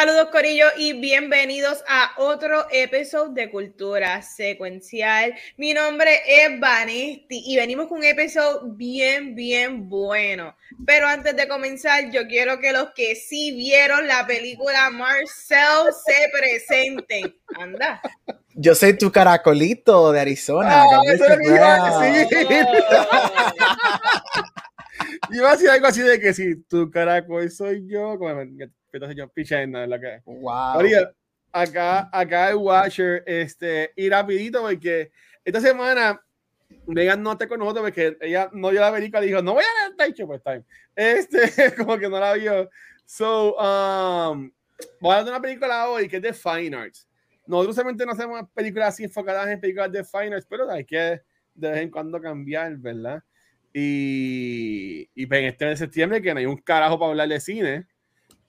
Saludos Corillo y bienvenidos a otro episodio de Cultura Secuencial. Mi nombre es Vanesti y venimos con un episodio bien, bien bueno. Pero antes de comenzar, yo quiero que los que sí vieron la película Marcel se presenten. Anda. Yo soy tu caracolito de Arizona. Oh, eso es Iba a decir algo así de que si tu caracol soy yo, como señor Pichena, la que. Wow. acá, acá el Watcher, este, y rapidito, porque esta semana Megan no te con nosotros porque ella no vio la película dijo, no voy a ver Time pues Time. Este, como que no la vio. So, um, voy a ver una película hoy que es de Fine Arts. Nosotros solamente no hacemos películas así enfocadas en películas de Fine Arts, pero hay que de vez en cuando cambiar, ¿verdad? Y, y pues en este mes de septiembre, que no hay un carajo para hablar de cine,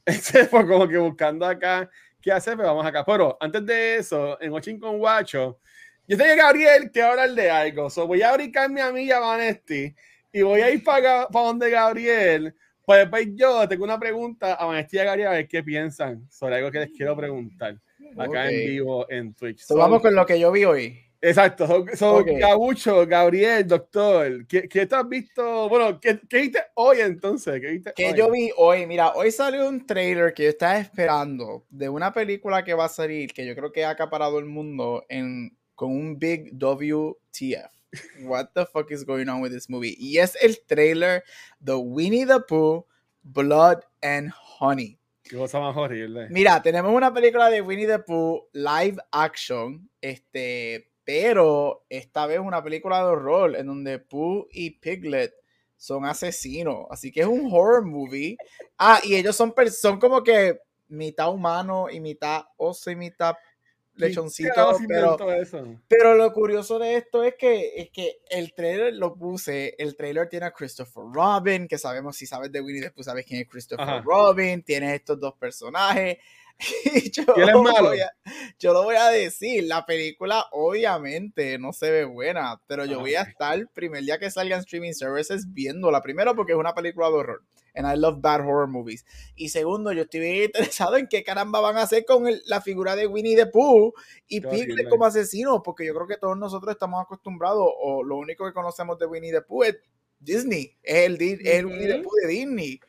este, fue como que buscando acá qué hacer, pero vamos acá. Pero antes de eso, en Watching con Guacho, yo tengo Gabriel que hablar de algo. So voy a brincarme a mí y a Vanesti y voy a ir para, para donde Gabriel. Pues, pues yo tengo una pregunta a Vanesti y a Gabriel a ver qué piensan sobre algo que les quiero preguntar acá en vivo en Twitch. vamos con lo que yo vi hoy. Exacto, son, Gabucho, Gabriel, doctor. ¿Qué, ¿Qué, te has visto? Bueno, ¿qué, qué viste hoy entonces? ¿Qué, yo vi hoy? Mira, hoy salió un trailer que yo estaba esperando de una película que va a salir, que yo creo que ha acaparado el mundo en, con un big WTF. What the fuck is going on with this movie? Y es el trailer de Winnie the Pooh, Blood and Honey. Qué cosa más horrible. Mira, tenemos una película de Winnie the Pooh live action. Este, pero esta vez una película de horror en donde Pooh y Piglet son asesinos. Así que es un horror movie. Ah, y ellos son, son como que mitad humano y mitad oso y mitad lechoncito. Pero, pero lo curioso de esto es que, es que el trailer lo puse. El trailer tiene a Christopher Robin, que sabemos si sabes de Winnie después sabes quién es Christopher Robin. Tiene estos dos personajes. yo, lo Voy a, yo lo voy a decir, la película obviamente no se ve buena, pero yo voy a estar el primer día que salgan streaming services viéndola. Primero porque es una película de horror. And I love bad horror movies. Y segundo, yo estoy bien interesado en qué caramba van a hacer con la figura de Winnie the Pooh y Piglet como asesino, porque yo creo que todos nosotros estamos acostumbrados, o lo único que conocemos de Winnie the Pooh es Disney, es el, el Winnie de Disney.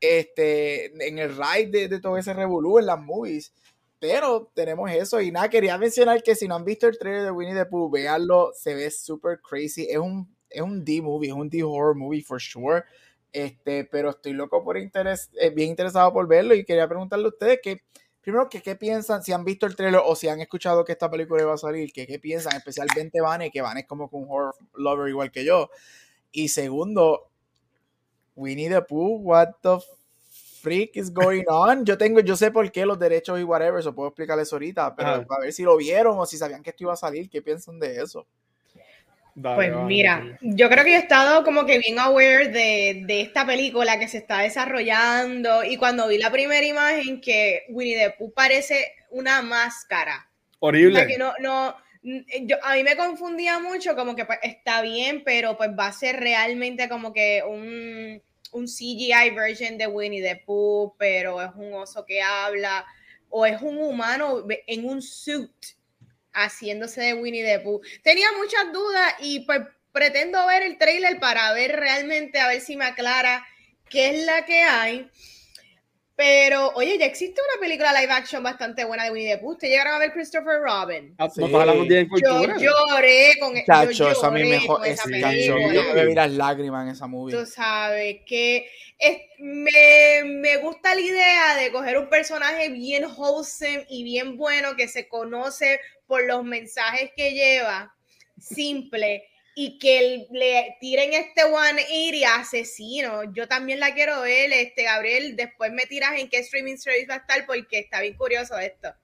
Este, en el ride de, todo ese revolú en las movies. Pero tenemos eso. Y nada, quería mencionar que si no han visto el trailer de Winnie the Pooh, véanlo, se ve súper crazy. Es un, es un D-movie, es un D-horror movie for sure. Este, pero estoy loco por interés, eh, bien interesado por verlo y quería preguntarle a ustedes que, primero, que qué piensan, si han visto el trailer o si han escuchado que esta película va a salir, que qué piensan, especialmente Vane, que Vane es como un horror lover igual que yo. Y segundo, Winnie the Pooh, what the freak is going on? Yo tengo, yo sé por qué los derechos y whatever, eso puedo explicarles ahorita, pero a ver si lo vieron o si sabían que esto iba a salir, ¿qué piensan de eso? pues mira, yo creo que he estado como que bien aware de, de, esta película que se está desarrollando y cuando vi la primera imagen que Winnie the Pooh parece una máscara. Horrible. O que no, no, yo, a mí me confundía mucho, como que pues, está bien, pero pues va a ser realmente como que un, un CGI version de Winnie the Pooh, pero es un oso que habla, o es un humano en un suit haciéndose de Winnie the Pooh. Tenía muchas dudas y pues pretendo ver el trailer para ver realmente, a ver si me aclara qué es la que hay. Pero, oye, ya existe una película live action bastante buena de Winnie the Pooh. ¿Te llegaron a ver Christopher Robin? Ah, sí. Yo lloré con Chacho, eso a mí mejor. Esa película. Yo me vi las lágrimas en esa movie. Tú sabes que es, me, me gusta la idea de coger un personaje bien wholesome y bien bueno que se conoce por los mensajes que lleva, simple y que le tiren este one y asesino. Yo también la quiero ver, este Gabriel. Después me tiras en qué streaming service va a estar porque está bien curioso esto.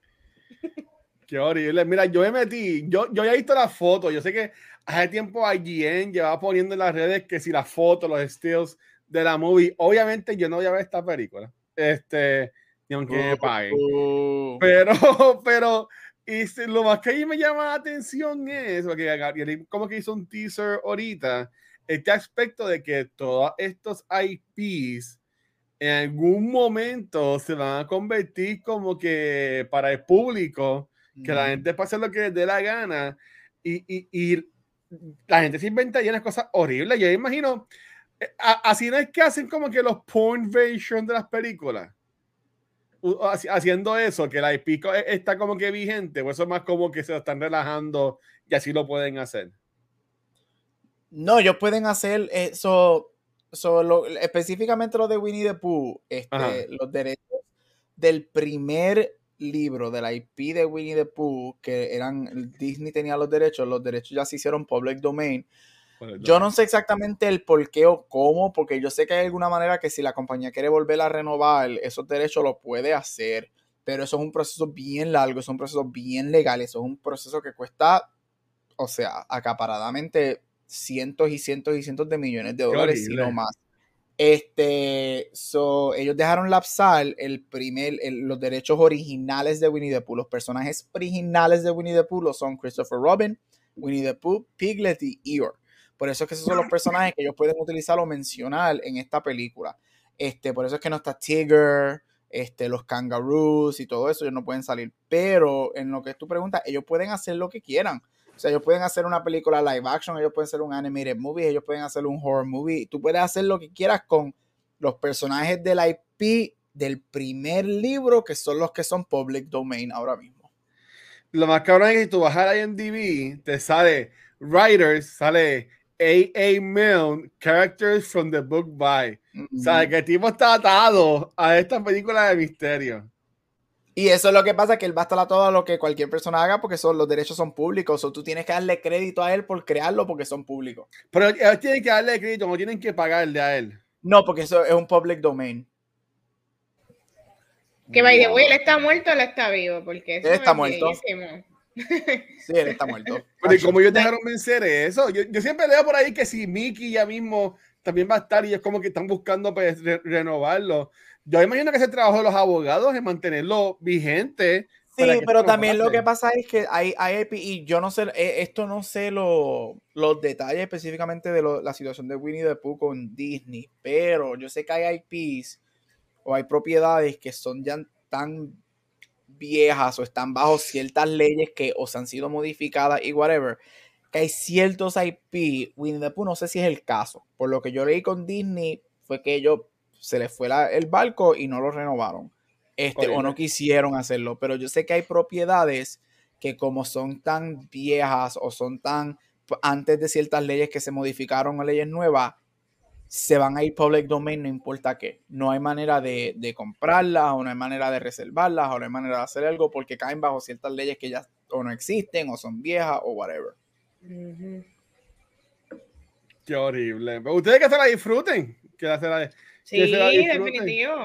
Qué horrible. Mira, yo me metí, yo, yo ya he visto la foto. Yo sé que hace tiempo IGN llevaba poniendo en las redes que si la foto, los estilos de la movie. Obviamente yo no voy a ver esta película, este, ni aunque me paguen. Uh, Pero, pero, y si- lo más que ahí me llama la atención es, porque Gabriel como que hizo un teaser ahorita, este aspecto de que todos estos IPs en algún momento se van a convertir como que para el público, que la mm. gente pase lo que les dé la gana y, y, y la gente se inventa unas cosas horribles. Yo imagino, eh, a- así no es que hacen como que los porn version de las películas. Haciendo eso, que la IP e- está como que vigente, o eso es más como que se lo están relajando y así lo pueden hacer. No, ellos pueden hacer eso, eso lo- específicamente lo de Winnie the Pooh, este, los derechos del primer libro de la IP de Winnie the Pooh, que eran, Disney tenía los derechos, los derechos ya se hicieron public domain. Yo no sé exactamente el por qué o cómo, porque yo sé que hay alguna manera que si la compañía quiere volver a renovar esos derechos lo puede hacer, pero eso es un proceso bien largo, es un proceso bien legal, eso es un proceso que cuesta, o sea, acaparadamente cientos y cientos y cientos de millones de dólares, horrible. no más. Este, so, ellos dejaron lapsar el primer, el- los derechos originales de Winnie the Pooh. Los personajes originales de Winnie the Pooh lo son Christopher Robin, Winnie the Pooh, Piglet y Eeyore. Por eso es que esos son los personajes que ellos pueden utilizar o mencionar en esta película. Este, por eso es que no está Tigger, este, los kangaroos y todo eso, ellos no pueden salir. Pero en lo que tú preguntas, ellos pueden hacer lo que quieran. O sea, ellos pueden hacer una película live action, ellos pueden hacer un animated movie, ellos pueden hacer un horror movie. Tú puedes hacer lo que quieras con los personajes del IP del primer libro, que son los que son public domain ahora mismo. Lo más cabrón es que tú bajas a IMDb, te sale Writers, sale A.A. Milne, Characters from the Book by. O sea, que el tipo está atado a esta película de misterio. Y eso es lo que pasa, que él va a estar a todo lo que cualquier persona haga porque son, los derechos son públicos. O tú tienes que darle crédito a él por crearlo porque son públicos. Pero ellos tienen que darle crédito, no tienen que pagarle a él. No, porque eso es un public domain. Que by the way, él está muerto o él está vivo, porque eso Él está es muerto. bellísimo. Sí, él está muerto. Pero ¿y cómo ellos dejaron vencer eso? Yo, yo siempre leo por ahí que si Mickey ya mismo también va a estar y es como que están buscando pues, re- renovarlo. Yo imagino que ese trabajo de los abogados es mantenerlo vigente. Sí, pero también lo que pasa es que hay, hay IP y yo no sé, eh, esto no sé lo- los detalles específicamente de lo- la situación de Winnie the Pooh con Disney, pero yo sé que hay IPs o hay propiedades que son ya tan viejas o están bajo ciertas leyes que o se han sido modificadas y whatever, que hay ciertos IP, Winnie the Pooh no sé si es el caso, por lo que yo leí con Disney fue que ellos se les fue la- el barco y no lo renovaron. Este, o no quisieron hacerlo, pero yo sé que hay propiedades que como son tan viejas o son tan antes de ciertas leyes que se modificaron a leyes nuevas, se van a ir public domain, no importa qué. No hay manera de, de comprarlas, o no hay manera de reservarlas, o no hay manera de hacer algo porque caen bajo ciertas leyes que ya o no existen, o son viejas, o whatever. Ujú. Qué horrible. Pero ustedes que se la disfruten. Que se la, Sí, se la disfruten. definitivo.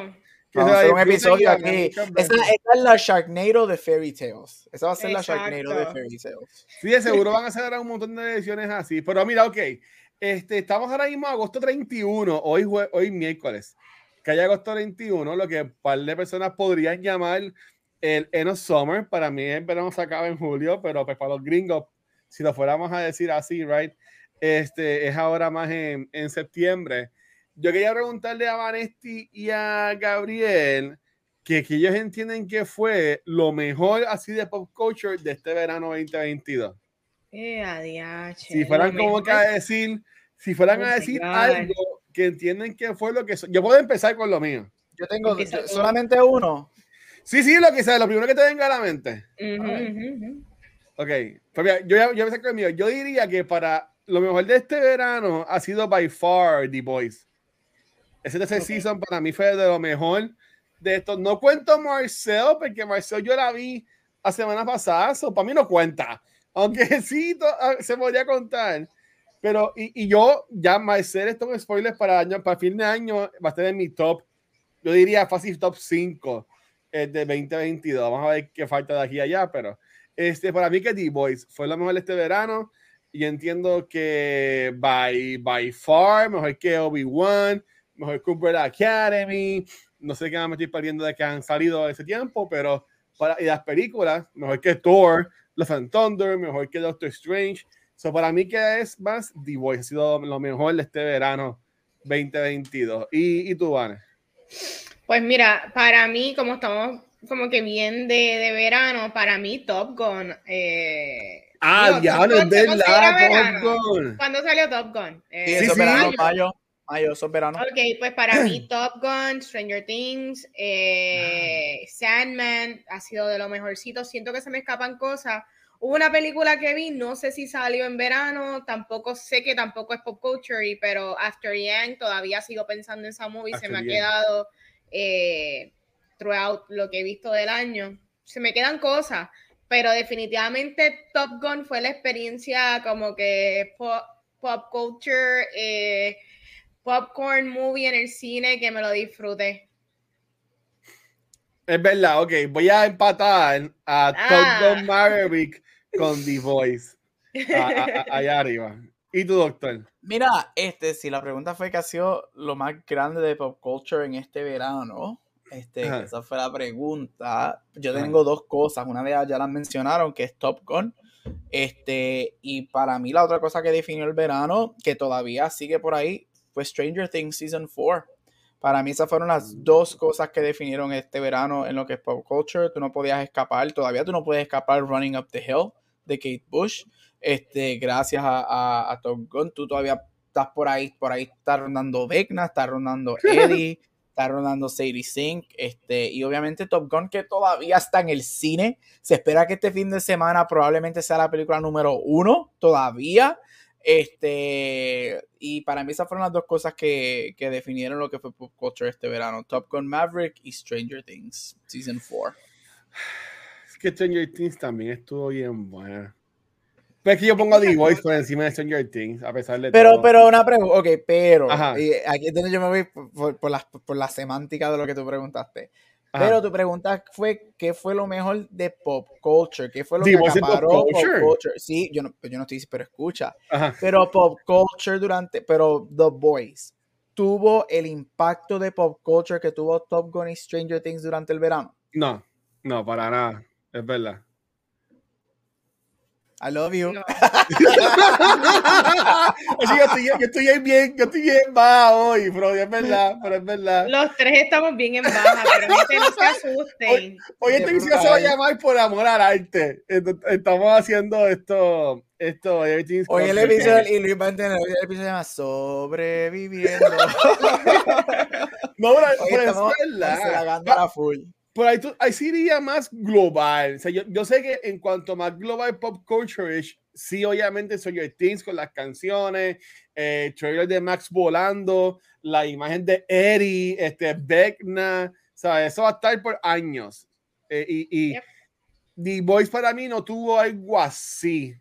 que Vamos a la hacer un episodio aquí. Esa, esa es la Sharknado de Fairy Tales. Esa va a ser la Sharknado de Exacto. Fairy Tales. Sí, de seguro van a hacer un montón de ediciones así. Pero mira, ok. Este, estamos ahora mismo a agosto 31, hoy, hoy miércoles. Que hay agosto 21, lo que un par de personas podrían llamar el End of Summer. Para mí el verano se acaba en julio, pero pues para los gringos, si lo fuéramos a decir así, right, este, es ahora más en, en septiembre. Yo quería preguntarle a Vanesti y a Gabriel que, que ellos entienden que fue lo mejor así de pop culture de este verano 2022. Eh, adiache, Si fueran como que a decir, si fueran Oh a decir God. algo que entienden que fue lo que so- yo puedo empezar con lo mío. Yo tengo yo- solamente uno. Sí, sí, lo que sea, lo primero que te venga a la mente. Ujú, Ay. ujú, ujú. Ok, pues mira, yo, ya- yo empecé con el mío. Yo diría que para lo mejor de este verano ha sido by far The Boys. Ese tercer Ok. season para mí fue de lo mejor de esto. No cuento Marcel, porque Marcel yo la vi la semana pasada, so para mí no cuenta. Aunque sí to- ah, se podría contar. Pero, y, y yo, ya Marcel, esto es un spoiler para, año, para fin de año, va a estar en mi top. Yo diría fácil top 5 eh, de 2022. Vamos a ver qué falta de aquí a allá, pero este, para mí que The Boys fue lo mejor este verano. Y entiendo que by, by far, mejor que Obi-Wan, mejor que Umbrella Academy. No sé qué más me estoy perdiendo de que han salido ese tiempo, pero para, y las películas, mejor que Thor, Love and Thunder, mejor que Doctor Strange. So, para mí que es más The Voice, ha sido lo mejor de este verano 2022. ¿Y, y tú, Vane? Pues mira, para mí, como estamos como que bien de, de verano, para mí Top Gun. Eh, ah, ya, no es verdad, Top Gun. ¿Cuándo salió Top Gun? Eh, sí, eso sí, verano, mayo. Mayo, es verano. Ok, pues para mí Top Gun, Stranger Things, eh, Sandman ha sido de lo mejorcito. Siento que se me escapan cosas. Hubo una película que vi, no sé si salió en verano, tampoco sé que tampoco es pop culture, pero After Yang todavía sigo pensando en esa movie, se me ha quedado eh, throughout lo que he visto del año. Se me quedan cosas, pero definitivamente Top Gun fue la experiencia como que pop, culture, eh, popcorn movie en el cine que me lo disfruté. Es verdad, ok. Voy a empatar a Top ah. Gun Maverick con The Voice. allá arriba. ¿Y tu doctor? Mira, este, si la pregunta fue que ha sido lo más grande de pop culture en este verano, este, esa fue la pregunta. Yo tengo dos cosas. Una de ellas ya las mencionaron, que es Top Gun. Este, y para mí la otra cosa que definió el verano, que todavía sigue por ahí, Stranger Things Season 4. Para mí esas fueron las mm. dos cosas que definieron este verano en lo que es pop culture. Tú no podías escapar, todavía tú no puedes escapar Running Up the Hill de Kate Bush. Este, gracias a, a, Top Gun, tú todavía estás por ahí, por ahí está rondando Vecna, está rondando Eddie, está rondando Sadie Sink, este, y obviamente Top Gun que todavía está en el cine. Se espera que este fin de semana probablemente sea la película número uno, todavía. Este, y para mí esas fueron las dos cosas que, que definieron lo que fue pop culture este verano. Top Gun Maverick y Stranger Things, Season 4. Es que Stranger Things también estuvo bien buena. Pero es que yo pongo a The Voice por encima de Stranger Things, a pesar de pero, todo. Pero una pregunta, ok, pero, y aquí es donde yo me voy por, por, la, por la semántica de lo que tú preguntaste. Pero tu pregunta fue, ¿qué fue lo mejor de pop culture? ¿Qué fue lo que acaparó pop culture? Sí, yo no, yo no estoy pero escucha. Pero pop culture durante, pero The Boys, ¿tuvo el impacto de pop culture que tuvo Top Gun y Stranger Things durante el verano? No, no, para nada, es verdad. I love you. yo, estoy, yo estoy bien, yo estoy bien baja hoy, bro, es verdad, pero es verdad. Los tres estamos bien en baja, pero no se asusten. Hoy, hoy este episodio se va a llamar por amor al arte. Estamos haciendo esto, esto, Hoy el episodio, y Luis va a entender, hoy el episodio se llama Sobreviviendo. no, pero, pero es verdad. la full pero ahí, ahí sí iría más global. O sea, yo, yo, sé que en cuanto más global pop culture sí, obviamente soy yo Things con las canciones, eh, trailer de Max volando, la imagen de Eddie, este, Beckna, sea, Eso va a estar por años. Eh, y, y The Voice para mí no tuvo algo así.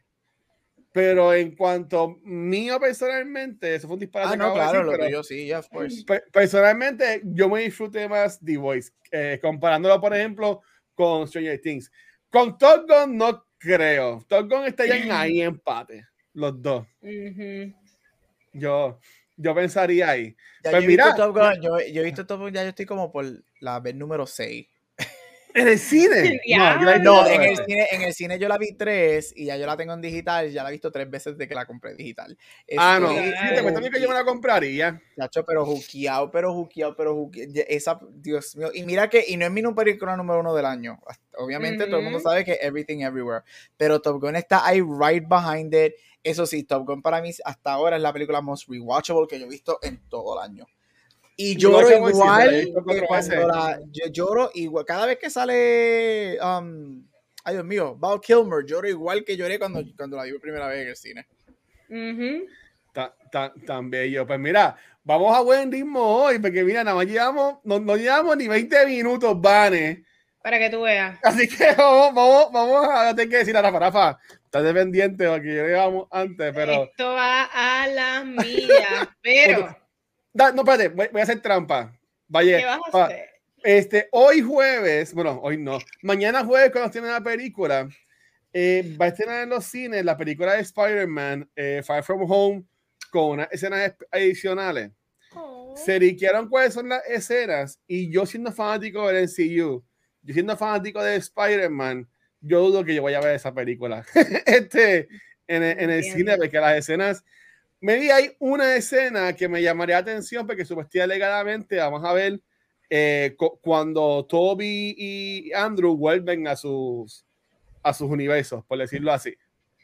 Pero en cuanto mío personalmente, eso fue un disparate. Ah, no, claro, lo que yo sí, of course. Personalmente, yo me disfruté más The Voice, eh, comparándolo, por ejemplo, con Stranger Things. Con Top Gun no creo. Top Gun está ya en ahí empate, los dos. Yo, yo pensaría ahí. Ya, pues yo, mira, he visto Top Gun, yo, yo, he visto Top Gun, ya yo estoy como por la vez número 6. ¿En el cine? No, en, el cine, en el cine yo la vi tres y ya yo la tengo en digital. Ya la he visto tres veces de que la compré digital. ah, no. Sí, te cuento que yo me la compraría. Chacho, pero juqueado, pero juqueado, pero juqueado. Esa, Dios mío. Y mira que, y no es mi película número uno del año. Obviamente todo el mundo sabe que Everything Everywhere. Pero Top Gun está ahí right behind it. Eso sí, Top Gun para mí hasta ahora es la película most rewatchable que yo he visto en todo el año. Y lloro igual cuando la, yo lloro igual cada vez que sale um, ay Dios mío, Val Kilmer, lloro igual que lloré cuando, cuando la vi por primera vez en el cine. tan, bello. Pues mira, vamos a buen ritmo hoy, porque mira, nada más llevamos, no, no llevamos ni 20 minutos, Vane. Para que tú veas. Así que vamos, vamos, vamos a tener que decir a Rafa, Rafa, estás dependiente de lo que llevamos antes, pero. Esto va a la mía, pero no, espérate, voy, a hacer trampa. Vaya, ¿Qué vas a hacer? Este, hoy jueves, bueno, hoy no, mañana jueves cuando estén la película, eh, va a estrenar en los cines la película de Spider-Man, eh, Far From Home, con unas escenas adicionales. Oh. se riquearon cuáles son las escenas y yo siendo fanático del NCU, yo siendo fanático de Spider-Man, yo dudo que yo vaya a ver esa película este, en, en el cine, porque las escenas, me di hay una escena que me llamaría la atención porque supuestamente legalmente vamos a ver eh, cuando Toby y Andrew vuelven a sus, a sus universos, por decirlo así.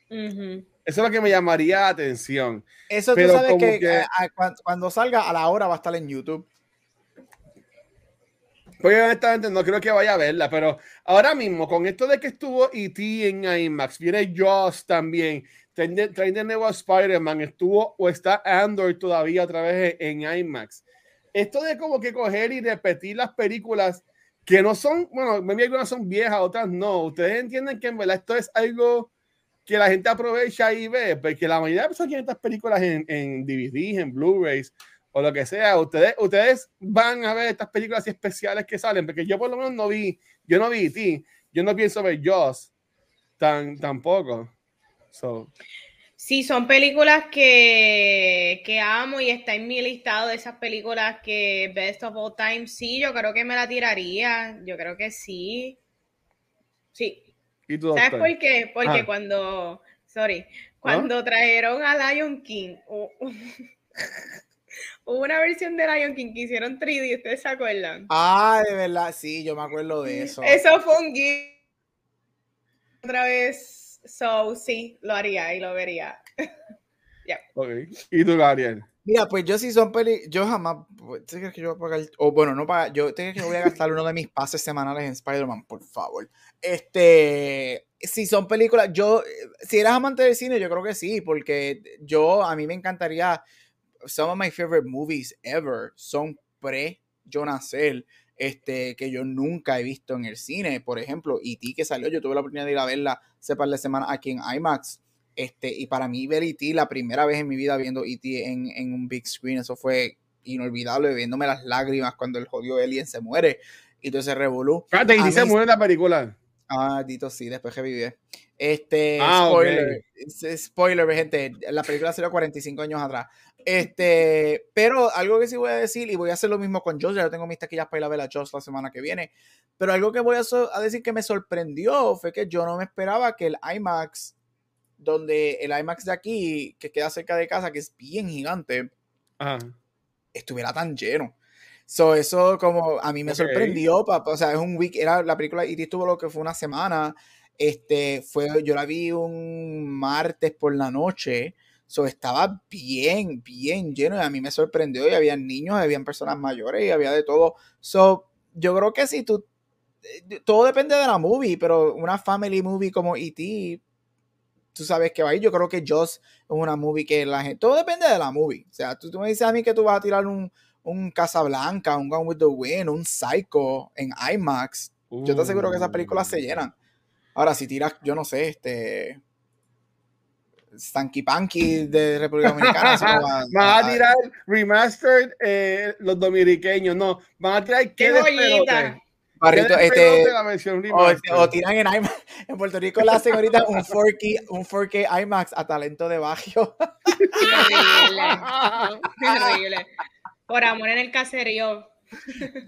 Eso es lo que me llamaría la atención. Eso tú sabes que, eh, cuando salga a la hora va a estar en YouTube. Pues honestamente no creo que vaya a verla, pero ahora mismo con esto de que estuvo E.T. en IMAX, viene Joss también, traen de, nuevo a Spider-Man, estuvo o está Andor todavía otra vez en IMAX. Esto de como que coger y repetir las películas que no son, bueno, me algunas son viejas, otras no. Ustedes entienden que en verdad esto es algo que la gente aprovecha y ve, porque la mayoría de personas tienen estas películas en, en DVD, en Blu-rays o lo que sea. Ustedes, ustedes van a ver estas películas especiales que salen, porque yo por lo menos no vi, yo no vi ti, yo no pienso ver Joss tan, tampoco. So. Sí, son películas que, que amo y está en mi listado de esas películas que Best of All Time. Sí, yo creo que me la tiraría. Yo creo que sí. Sí. ¿Sabes por qué? Porque ah. cuando, sorry, cuando trajeron a Lion King, hubo una versión de Lion King que hicieron 3D, ¿ustedes se acuerdan? Ah, de verdad, sí, yo me acuerdo de eso. Eso fue un gif. Otra vez, so sí, lo haría y lo vería. yeah. Ok, ¿y tú, Gabriel? Mira, pues yo sí son peli, yo jamás, pues, ¿te crees que yo voy a pagar? O bueno, no pagar, yo tengo que voy a gastar uno de mis pases semanales en Spider-Man, por favor. Este, si son películas, yo, si eras amante del cine, yo creo que sí, porque yo, a mí me encantaría, some of my favorite movies ever son pre yo nacer, este, que yo nunca he visto en el cine. Por ejemplo, E.T. que salió, yo tuve la oportunidad de ir a verla hace par de semanas aquí en IMAX este, y para mí ver E.T. la primera vez en mi vida viendo E.T. En, en, un big screen, eso fue inolvidable, viéndome las lágrimas cuando el jodido Alien se muere y todo ese revolú. Espérate, ¿y se muere en la película? Ah, Dito, sí, después que vive. Este, ah, spoiler, spoiler, gente, la película salió 45 años atrás. Este, pero algo que sí voy a decir, y voy a hacer lo mismo con Joss, ya tengo mis taquillas para ir a ver a Joss la semana que viene, pero algo que voy a, a decir que me sorprendió fue que yo no me esperaba que el IMAX donde el IMAX de aquí, que queda cerca de casa, que es bien gigante, estuviera tan lleno. So, eso como a mí me sorprendió, o sea, es un week, era la película y estuvo lo que fue una semana, este, fue, yo la vi un martes por la noche, so, estaba bien, bien lleno y a mí me sorprendió y había niños, había personas mayores y había de todo, so, yo creo que si tú, eh, todo depende de la movie, pero una family movie como E.T., tú sabes que va a ir. Yo creo que Joss es una movie que la gente. Todo depende de la movie. O sea, tú, me dices a mí que tú vas a tirar un, un Casablanca, un Gone with the Wind, un Psycho en IMAX. Yo te aseguro que esas películas se llenan. Ahora, si tiras, yo no sé, este. Stanky Panky de República Dominicana. van a, tirar remastered eh, los dominiqueños, no. Van a tirar qué este, o, tiran en IMAX. En Puerto Rico la hacen ahorita un 4K, un 4K IMAX a talento de Bajo. Terrible. Por amor en el caserío.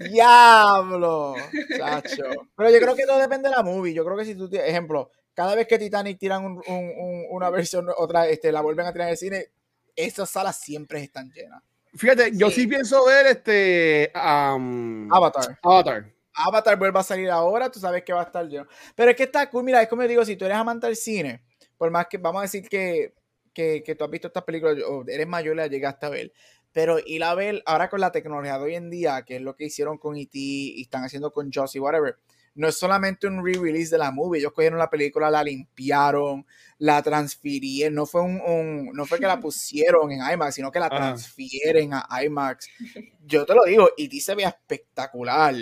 Diablo, chacho. Pero yo creo que todo depende de la movie. Yo creo que si tú, ejemplo, cada vez que Titanic tiran un, un, una versión, otra, este, la vuelven a tirar en el cine, esas salas siempre están llenas. Fíjate, yo sí pienso ver este Avatar. Avatar. Avatar vuelva a salir ahora, tú sabes que va a estar lleno. Pero es que está cool, mira, es como digo, si tú eres amante del cine, por más que vamos a decir que, que, que tú has visto estas películas, o eres mayor la llegaste a ver, pero ir a ver ahora con la tecnología de hoy en día, que es lo que hicieron con E.T. y están haciendo con Joss y whatever, no es solamente un re-release de la movie, ellos cogieron la película, la limpiaron, la transfirieron, no fue un, no fue que la pusieron en IMAX, sino que la transfieren a IMAX. Yo te lo digo, E.T. se ve espectacular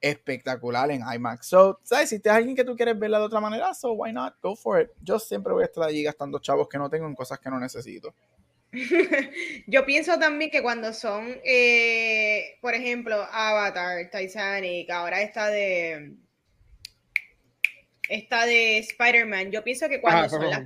espectacular en IMAX. So, ¿sabes? Si tienes alguien que tú quieres verla de otra manera, so why not? Go for it. Yo siempre voy a estar allí gastando chavos que no tengo en cosas que no necesito. Yo pienso también que cuando son, eh, por ejemplo, Avatar, Titanic, ahora esta de esta de Spider-Man, yo pienso que cuando son las,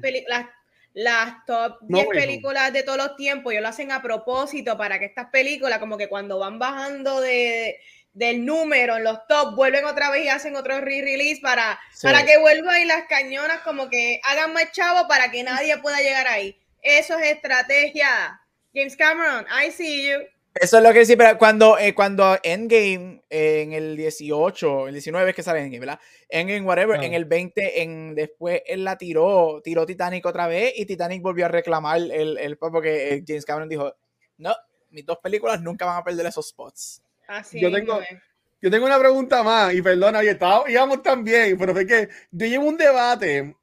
las top No 10 Way Home. películas de todos los tiempos, ellos lo hacen a propósito para que estas películas, como que cuando van bajando de, del número en los top, vuelven otra vez y hacen otro re-release para, Sí. para que vuelvan y las cañonas como que hagan más chavo para que nadie pueda llegar ahí. Eso es estrategia. James Cameron, I see you. Eso es lo que sí, pero cuando, eh, cuando Endgame eh, en el 18, el 19 es que sale Endgame, ¿verdad? Endgame, whatever, Ah. en el 20, en, después él la tiró, tiró Titanic otra vez y Titanic volvió a reclamar el, el porque eh, James Cameron dijo, no, mis dos películas nunca van a perder esos spots. Así Yo tengo- es. Yo tengo una pregunta más, y perdona, y estaba, íbamos tan bien, pero fue que yo llevo un debate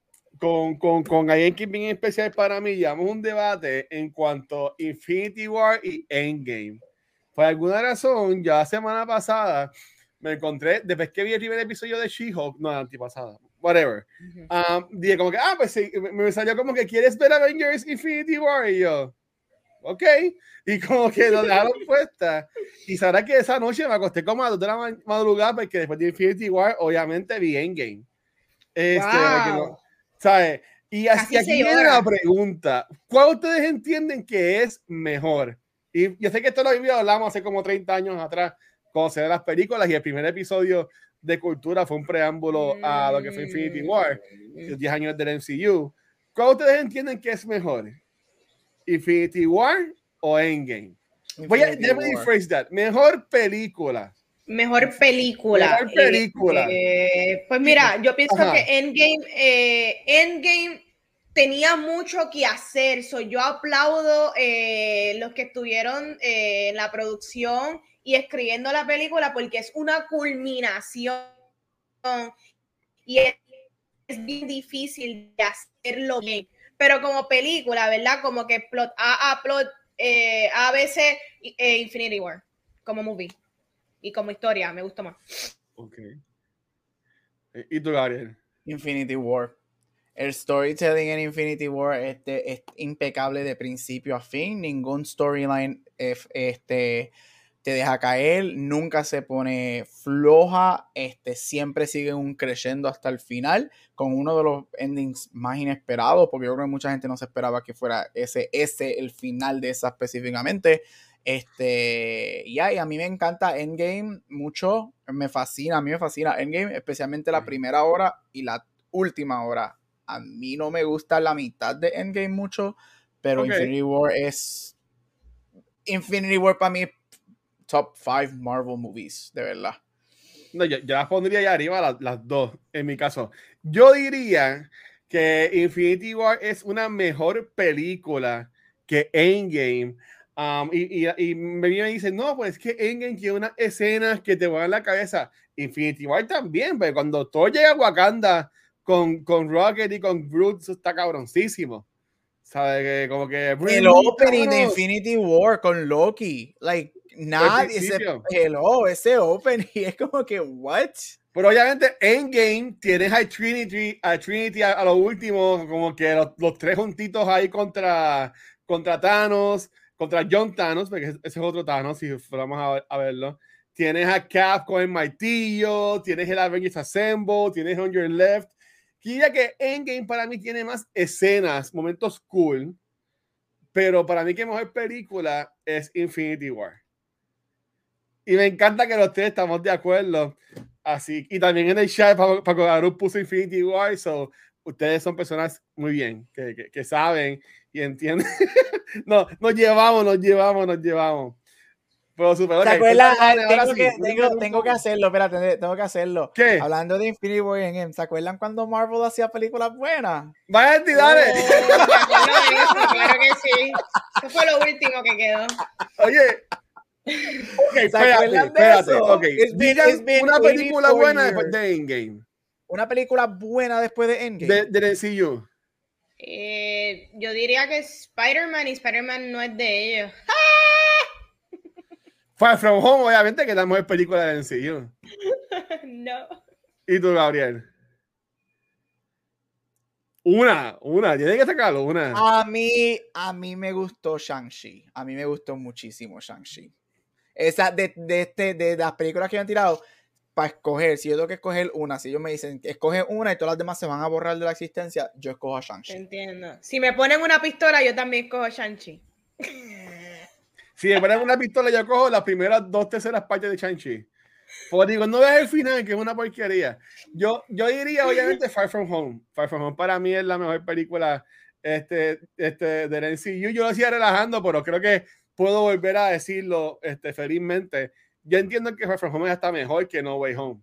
con, con, con alguien que es bien especial para mí, llevamos un debate en cuanto a Infinity War y Endgame. Por alguna razón, ya la semana pasada me encontré, después que vi el primer episodio de She-Hulk, no, la antipasada, whatever, um, dije como que, ah, pues sí, me, me salió como que quieres ver Avengers Infinity War, y yo, ok, y como que lo dejaron puesta. Y sabrá que esa noche me acosté como a las 2 de la ma- madrugada porque después de Infinity War, obviamente vi Endgame. Este, Wow. ¿Sabes? Y así aquí viene la pregunta: ¿Cuál ustedes entienden que es mejor? Y yo sé que esto lo hablamos hace como 30 años atrás, cuando se ven las películas, y el primer episodio de Cultura fue un preámbulo a lo que fue Infinity War, los 10 años del MCU. ¿Cuál ustedes entienden que es mejor? ¿Infinity War o Endgame? Voy a Infinity let me rephrase that. Mejor película. Mejor película. Mejor película. Eh, pues mira, yo pienso Ajá. que Endgame, eh, Endgame tenía mucho que hacer. So, yo aplaudo eh, los que estuvieron eh, en la producción y escribiendo la película porque es una culminación y es, es bien difícil de hacerlo bien. Pero como película, ¿verdad? Como que plot A, A, plot A, eh, Infinity War, como movie. Y como historia, me gustó más. Ok. ¿Y tú, Gabriel? Infinity War. El storytelling en Infinity War este, es impecable de principio a fin. Ningún storyline eh, este, te deja caer. Nunca se pone floja. Este, siempre sigue un creciendo hasta el final. Con uno de los endings más inesperados. Porque yo creo que mucha gente no se esperaba que fuera ese, ese el final de esa específicamente. Este, y ay, a mí me encanta Endgame mucho, me fascina, a mí me fascina Endgame, especialmente la primera hora y la última hora. A mí no me gusta la mitad de Endgame mucho, pero. Infinity War es Infinity War para mí top 5 Marvel movies, de verdad. No, yo, yo las pondría allá arriba las, las dos, en mi caso. Yo diría que Infinity War es una mejor película que Endgame. Um, y, y, y me viene y dice, no, pues es que Endgame tiene unas escenas que te van la cabeza. Infinity War también, pero cuando todo llega a Wakanda con, con Rocket y con Groot, eso está cabroncísimo. ¿Sabes? Que como que... El opening de Infinity War con Loki, like nadie se hello, ese opening es como que what? Pero obviamente Endgame tienes a Trinity, a Trinity a, a lo último, como que los, los tres juntitos ahí contra, contra Thanos, contra John Thanos, porque ese es otro Thanos, si fuéramos a, a verlo. Tienes a Cap con el martillo, tienes el Avengers Assemble, tienes On Your Left. Quería que Endgame para mí tiene más escenas, momentos cool, pero para mí que mejor película es Infinity War. Y me encanta que los tres estamos de acuerdo. Así, y también en el chat, Paco Garú puso Infinity War, so ustedes son personas muy bien, que, que, que saben y entienden. no, nos llevamos, nos llevamos, nos llevamos. Pero super, ¿Te ok, acuerdas? Ah, tengo, sí, que, tengo, tengo que hacerlo, espérate, tengo que hacerlo. ¿Qué? Hablando de Infinity War Endgame, ¿se acuerdan cuando Marvel hacía películas buenas? Vaya entidades. Oh, claro que sí. Eso fue lo último que quedó. Oye. Ok, espérate, espérate. eso? Ok, It's been- digan it's been una película 84 buena después years. de Endgame. Una película buena después de Endgame. De, MCU. Eh, yo diría que Spider-Man y Spider-Man no es de ellos. Far From Home, obviamente, que es la mejor película del MCU. no. ¿Y tú, Gabriel? Una, una, tiene que sacarlo, una. A mí, a mí me gustó Shang-Chi. A mí me gustó muchísimo Shang-Chi. Esa de, de, este, de las películas que han tirado, para escoger, si yo tengo que escoger una, si ellos me dicen escoge una y todas las demás se van a borrar de la existencia, yo escojo a Shang-Chi. Entiendo. Si me ponen una pistola, yo también escojo a Shang-Chi. Si me ponen una pistola, yo cojo las primeras dos terceras partes de Shang-Chi. Porque digo, no veas el final, que es una porquería. Yo, yo diría, obviamente, Far From Home. Far From Home para mí es la mejor película este, este, del MCU. Yo lo decía relajando, pero creo que puedo volver a decirlo este, felizmente yo entiendo que Far From Home está mejor que No Way Home.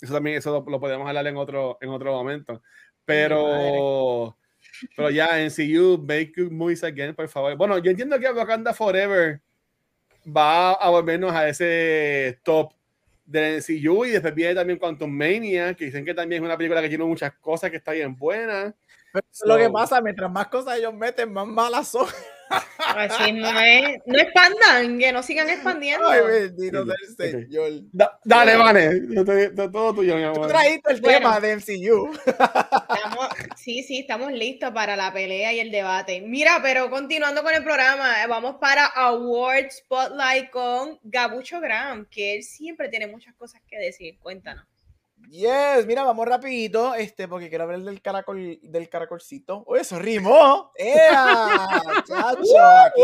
Eso también eso lo, podemos hablar en otro, en otro momento. Pero, pero ya, en CU, make movies again, por favor. Bueno, yo entiendo que Wakanda Forever va a volvernos a ese top de CU y después viene también Quantum Mania, que dicen que también es una película que tiene muchas cosas que está bien buena. Pero lo que pasa, mientras más cosas ellos meten, más malas son. Así no es, no expandan, que no sigan expandiendo. Ay, bendito del Señor. dale, vale, todo tuyo, mi amor. Tú trajiste el tema de MCU. Estamos, sí, sí, estamos listos para la pelea y el debate. Mira, pero continuando con el programa, vamos para Award Spotlight con Gabucho Graham, que él siempre tiene muchas cosas que decir. Cuéntanos. Yes, mira, vamos rapidito, este, porque quiero hablar del caracol, del caracolcito. ¡Oye, eso rimó! ¡Ea! ¡Chacho! Aquí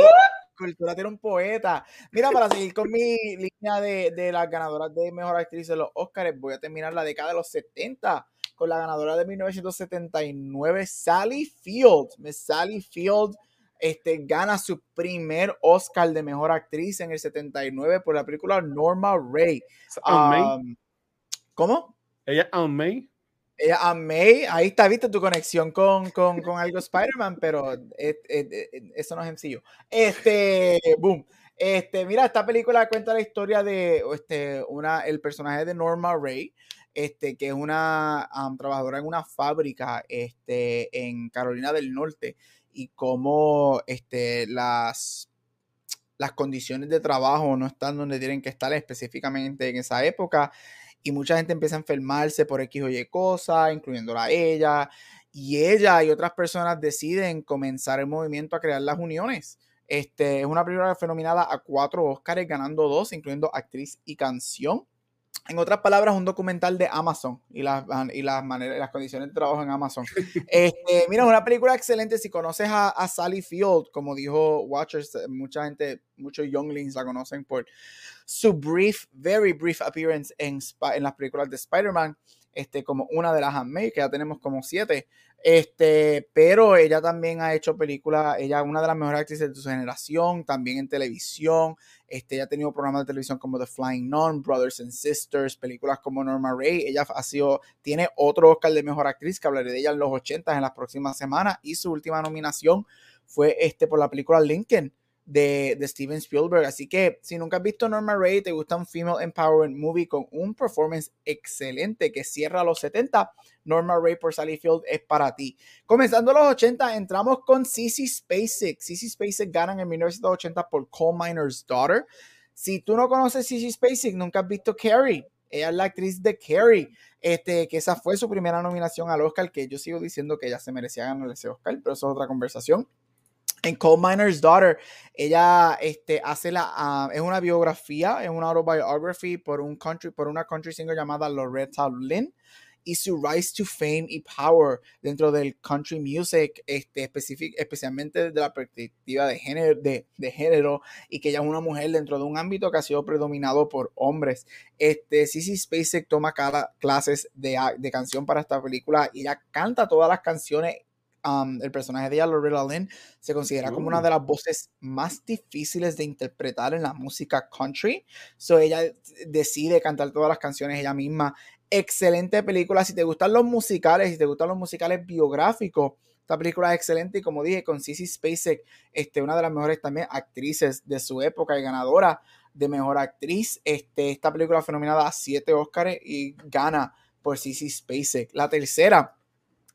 Cultura tiene un poeta. Mira, para seguir con mi línea de, de las ganadoras de Mejor Actriz de los Oscars, voy a terminar la década de los 70 con la ganadora de 1979, Sally Field. Miss Sally Field este, gana su primer Oscar de Mejor Actriz en el 79 por la película Norma Ray. Um, ¿Cómo? Ella May. Ella a May, ahí está, viste tu conexión con, con, con algo Spider-Man, pero eso no es sencillo. Este, boom. Este, mira, esta película cuenta la historia de este, una, el personaje de Norma Ray, este, que es una trabajadora en una fábrica este, en Carolina del Norte, y cómo este, las, las condiciones de trabajo no están donde tienen que estar específicamente en esa época y mucha gente empieza a enfermarse por X o Y cosa, incluyéndola a ella, y ella y otras personas deciden comenzar el movimiento a crear las uniones. Este, es una película fenomenada a cuatro Oscars, ganando dos, incluyendo actriz y canción. En otras palabras, un documental de Amazon y las, y las, maneras, las condiciones de trabajo en Amazon. Este, mira, una película excelente. Si conoces a, Sally Field, como dijo Watchers, mucha gente, muchos younglings la conocen por su brief, very brief appearance en, en las películas de Spider-Man, este, como una de las handmade, que ya tenemos como siete. Este, pero ella también ha hecho películas, ella es una de las mejores actrices de su generación, también en televisión. Este, ella ha tenido programas de televisión como The Flying Nun, Brothers and Sisters, películas como Norma Ray. Ella ha sido, tiene otro Oscar de mejor actriz que hablaré de ella en los 80 en las próximas semanas. Y su última nominación fue este por la película Lincoln de, Steven Spielberg. Así que si nunca has visto Norma Ray, te gusta un female empowerment movie con un performance excelente que cierra los 70, Norma Ray por Sally Field es para ti. Comenzando los 80, entramos con Cissy Spacek. Cissy Spacek ganan en 1980 por Coal Miner's Daughter. Si tú no conoces Cissy Spacek, nunca has visto Carrie. Ella es la actriz de Carrie, este, que esa fue su primera nominación al Oscar, que yo sigo diciendo que ella se merecía ganar ese Oscar, pero eso es otra conversación en Coal Miner's Daughter, ella este, hace la, ah, es una biografía, es una autobiography por, un country, por una country singer llamada Loretta Lynn y su rise to fame y power dentro del country music, este, especialmente desde la perspectiva de género, de, de, género, y que ella es una mujer dentro de un ámbito que ha sido predominado por hombres. Este, Sissy Spacek toma cada clases de, de canción para esta película y ella canta todas las canciones el personaje de ella, Loretta Lynn, se considera como una de las voces más difíciles de interpretar en la música country. So ella decide cantar todas las canciones ella misma. Excelente película. Si te gustan los musicales, si te gustan los musicales biográficos, esta película es excelente. Y como dije, con Sissy Spacek, este, una de las mejores también actrices de su época y ganadora de mejor actriz. Este, esta película fue nominada a siete Oscars y gana por Sissy Spacek. La tercera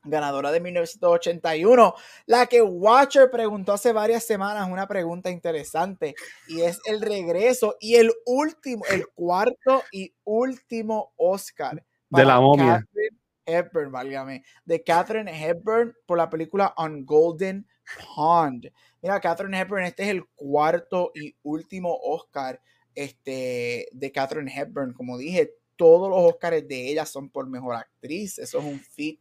ganadora de 1981, la que Watcher preguntó hace varias semanas una pregunta interesante y es el regreso y el último, el cuarto y último Oscar de la momia. Catherine Hepburn, válgame, de Catherine Hepburn por la película On Golden Pond. Mira, Catherine Hepburn, este es el cuarto y último Oscar este, de Catherine Hepburn. Como dije, todos los Oscars de ella son por mejor actriz. Eso es un feat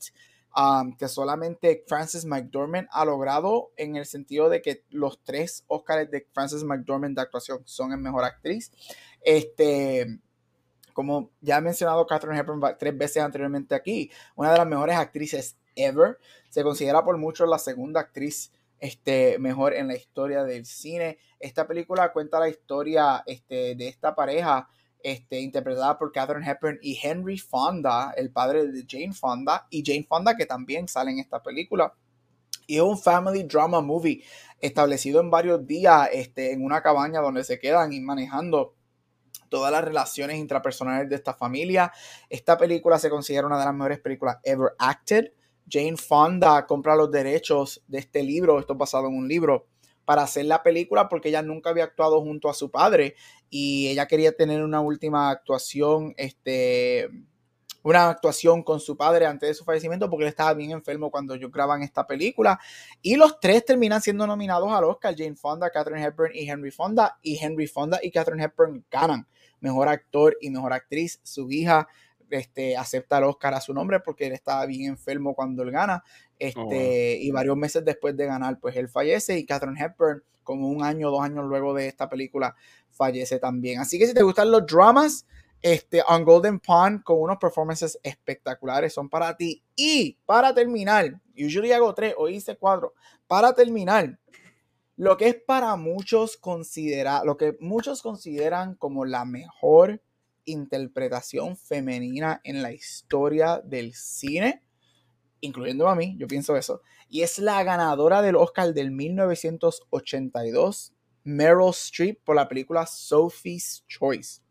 que solamente Frances McDormand ha logrado en el sentido de que los tres Oscars de Frances McDormand de actuación son en mejor actriz. Este, como ya he mencionado Catherine Hepburn tres veces anteriormente aquí, una de las mejores actrices ever. Se considera por muchos la segunda actriz este, mejor en la historia del cine. Esta película cuenta la historia este, de esta pareja este, interpretada por Catherine Hepburn y Henry Fonda, el padre de Jane Fonda, y Jane Fonda que también sale en esta película. Y es un family drama movie establecido en varios días este, en una cabaña donde se quedan y manejando todas las relaciones intrapersonales de esta familia. Esta película se considera una de las mejores películas ever acted. Jane Fonda compra los derechos de este libro, esto basado en un libro, para hacer la película porque ella nunca había actuado junto a su padre y ella quería tener una última actuación, este, una actuación con su padre antes de su fallecimiento porque él estaba bien enfermo cuando ellos graban esta película. Y los tres terminan siendo nominados al Oscar, Jane Fonda, Catherine Hepburn y Henry Fonda. Y Henry Fonda y Catherine Hepburn ganan mejor actor y mejor actriz. Su hija este, acepta el Oscar a su nombre porque él estaba bien enfermo cuando él gana. Este, oh, Y varios meses después de ganar, pues él fallece y Catherine Hepburn, como un año, dos años luego de esta película, fallece también. Así que si te gustan los dramas, este, On Golden Pond con unos performances espectaculares son para ti. Y para terminar, usually hago tres, hoy hice cuatro. Para terminar, lo que es para muchos considera, lo que muchos consideran como la mejor interpretación femenina en la historia del cine, incluyendo a mí, yo pienso eso, y es la ganadora del Oscar del 1982, Meryl Streep, por la película Sophie's Choice.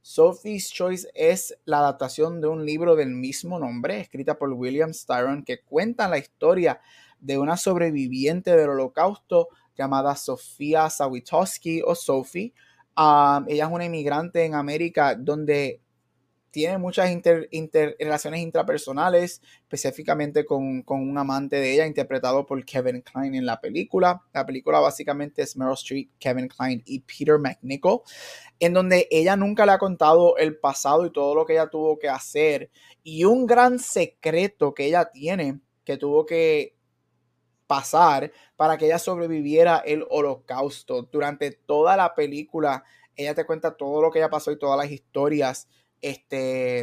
Sophie's Choice es la adaptación de un libro del mismo nombre, escrita por William Styron, que cuenta la historia de una sobreviviente del holocausto llamada Sofía Sawitowski o Sophie. Um, ella es una inmigrante en América donde tiene muchas relaciones intrapersonales, específicamente con, con, un amante de ella, interpretado por Kevin Klein en la película. La película básicamente es Meryl Streep, Kevin Klein y Peter McNichol, en donde ella nunca le ha contado el pasado y todo lo que ella tuvo que hacer. Y un gran secreto que ella tiene, que tuvo que pasar para que ella sobreviviera el holocausto. Durante toda la película, ella te cuenta todo lo que ella pasó y todas las historias este,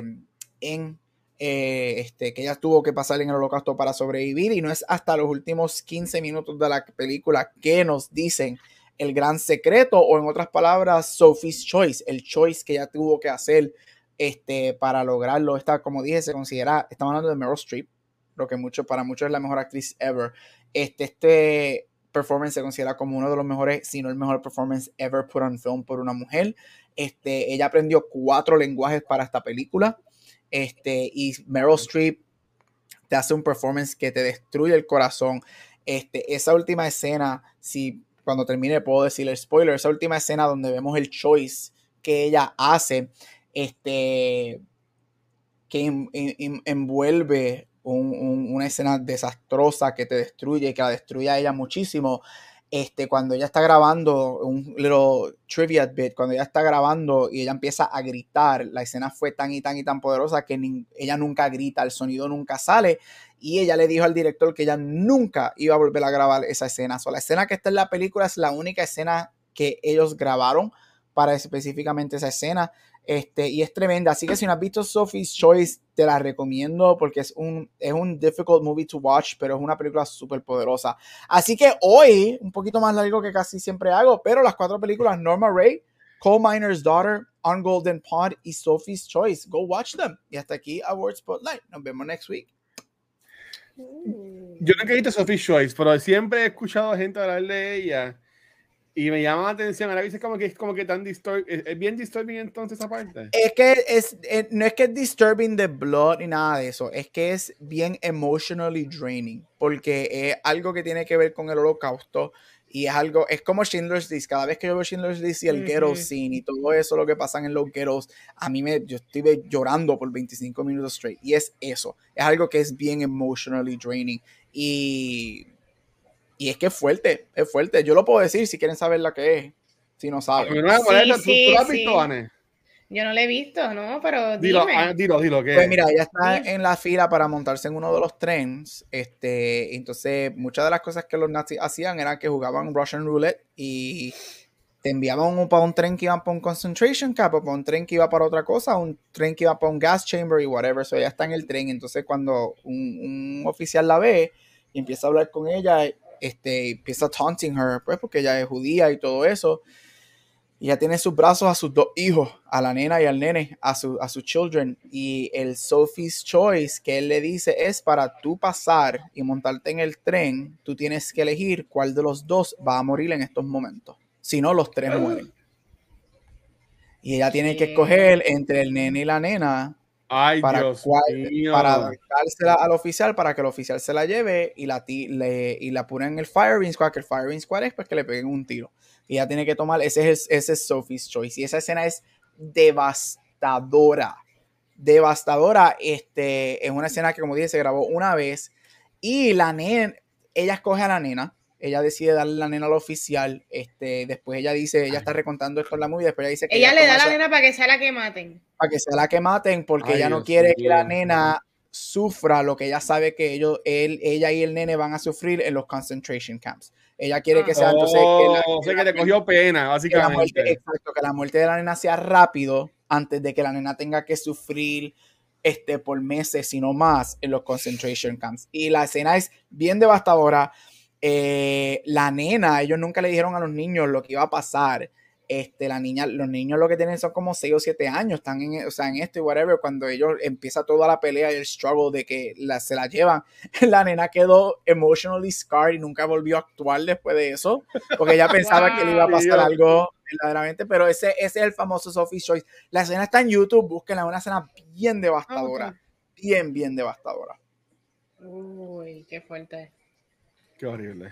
en, eh, este, que ella tuvo que pasar en el holocausto para sobrevivir. Y no es hasta los últimos 15 minutos de la película que nos dicen el gran secreto, o en otras palabras, Sophie's Choice, el choice que ella tuvo que hacer este, para lograrlo. Esta, como dije, se considera, estamos hablando de Meryl Streep, lo que mucho, para muchos es la mejor actriz ever. Este, este performance se considera como uno de los mejores, si no el mejor performance ever put on film por una mujer. Este, ella aprendió cuatro lenguajes para esta película. Este, y Meryl Streep te hace un performance que te destruye el corazón. Este, esa última escena, si cuando termine puedo decir el spoiler, esa última escena donde vemos el choice que ella hace, este, que envuelve una escena desastrosa que te destruye, que la destruye a ella muchísimo. Este, cuando ella está grabando, un little trivia bit, cuando ella está grabando y ella empieza a gritar, la escena fue tan y tan y tan poderosa que ella nunca grita, el sonido nunca sale. Y ella le dijo al director que ella nunca iba a volver a grabar esa escena. So, la escena que está en la película es la única escena que ellos grabaron para específicamente esa escena. Este, y es tremenda. Así que si no has visto Sophie's Choice, te la recomiendo porque es un, es un difficult movie to watch, pero es una película súper poderosa. Así que hoy, un poquito más largo que casi siempre hago, pero las cuatro películas, Norma Ray, Coal Miner's Daughter, On Golden Pond y Sophie's Choice. Go watch them. Y hasta aquí Award Spotlight. Nos vemos next week. Yo no he visto Sophie's Choice, pero siempre he escuchado a gente hablar de ella y me llama la atención, ahora dices como que es como que tan disturbing, ¿es bien disturbing entonces esa parte? Es que es, eh, no es que es disturbing the blood ni nada de eso, es que es bien emotionally draining, porque es algo que tiene que ver con el holocausto y es algo, es como Schindler's List, cada vez que yo veo Schindler's List y el ghetto scene y todo eso lo que pasa en los ghettos, a mí me, yo estuve llorando por 25 minutos straight, y es eso, es algo que es bien emotionally draining, y y es que es fuerte, es fuerte. Yo lo puedo decir si quieren saber la que es, si no saben. Sí, sí, ¿Tú, la has visto, Yo no la he visto, ¿no? Pero Dilo, dime. ah, dilo, dilo. ¿qué? Pues mira, ella está en la fila para montarse en uno de los trenes. Este, entonces, muchas de las cosas que los nazis hacían eran que jugaban Russian Roulette y te enviaban un, para un tren que iba para un concentration camp, o para un tren que iba para otra cosa, un tren que iba para un gas chamber y whatever. So ella está en el tren. Entonces, cuando un, un oficial la ve y empieza a hablar con ella, este, empieza taunting her, pues porque ella es judía y todo eso. Y ella tiene en sus brazos a sus dos hijos, a la nena y al nene, a, su, a sus children. Y el Sophie's Choice que él le dice es para tú pasar y montarte en el tren, tú tienes que elegir cuál de los dos va a morir en estos momentos. Si no, los tres mueren. Y ella tiene que escoger entre el nene y la nena Ay, para, Dios mío. para dársela al oficial para que el oficial se la lleve y la, le, y la ponen en el firing squad, que el firing squad es pues que le peguen un tiro. Y ella tiene que tomar, ese es, ese es Sophie's Choice. Y esa escena es devastadora. Devastadora. Este, es una escena que, como dije, se grabó una vez. Y la nena, ella escoge a la nena. Ella decide darle la nena al oficial. Este, después ella dice, ella está recontando esto en la movie. Después ella dice que Ella le da la nena para que sea la que maten. para que sea la que maten porque Ay, ella no Dios quiere que la nena sufra lo que ella sabe que ellos, él, ella y el nene van a sufrir en los concentration camps. Ella quiere que sea entonces que la, Oh, o sea, que que cogió pena, básicamente. muerte, exacto, que la muerte de la nena sea rápido antes de que la nena tenga que sufrir este, por meses, sino más, en los concentration camps. Y la escena es bien devastadora. Eh, la nena, ellos nunca le dijeron a los niños lo que iba a pasar. Este, la niña, los niños lo que tienen son como 6 o 7 años, están en, o sea, en esto y whatever, cuando ellos empieza toda la pelea y el struggle de que la, se la llevan, la nena quedó emotionally scarred y nunca volvió a actuar después de eso, porque ella pensaba que le iba a pasar Dios. algo verdaderamente, pero ese, ese es el famoso Sophie's Choice. La escena está en YouTube, búsquenla, una escena bien devastadora, bien, bien devastadora. Uy, qué fuerte. Qué horrible.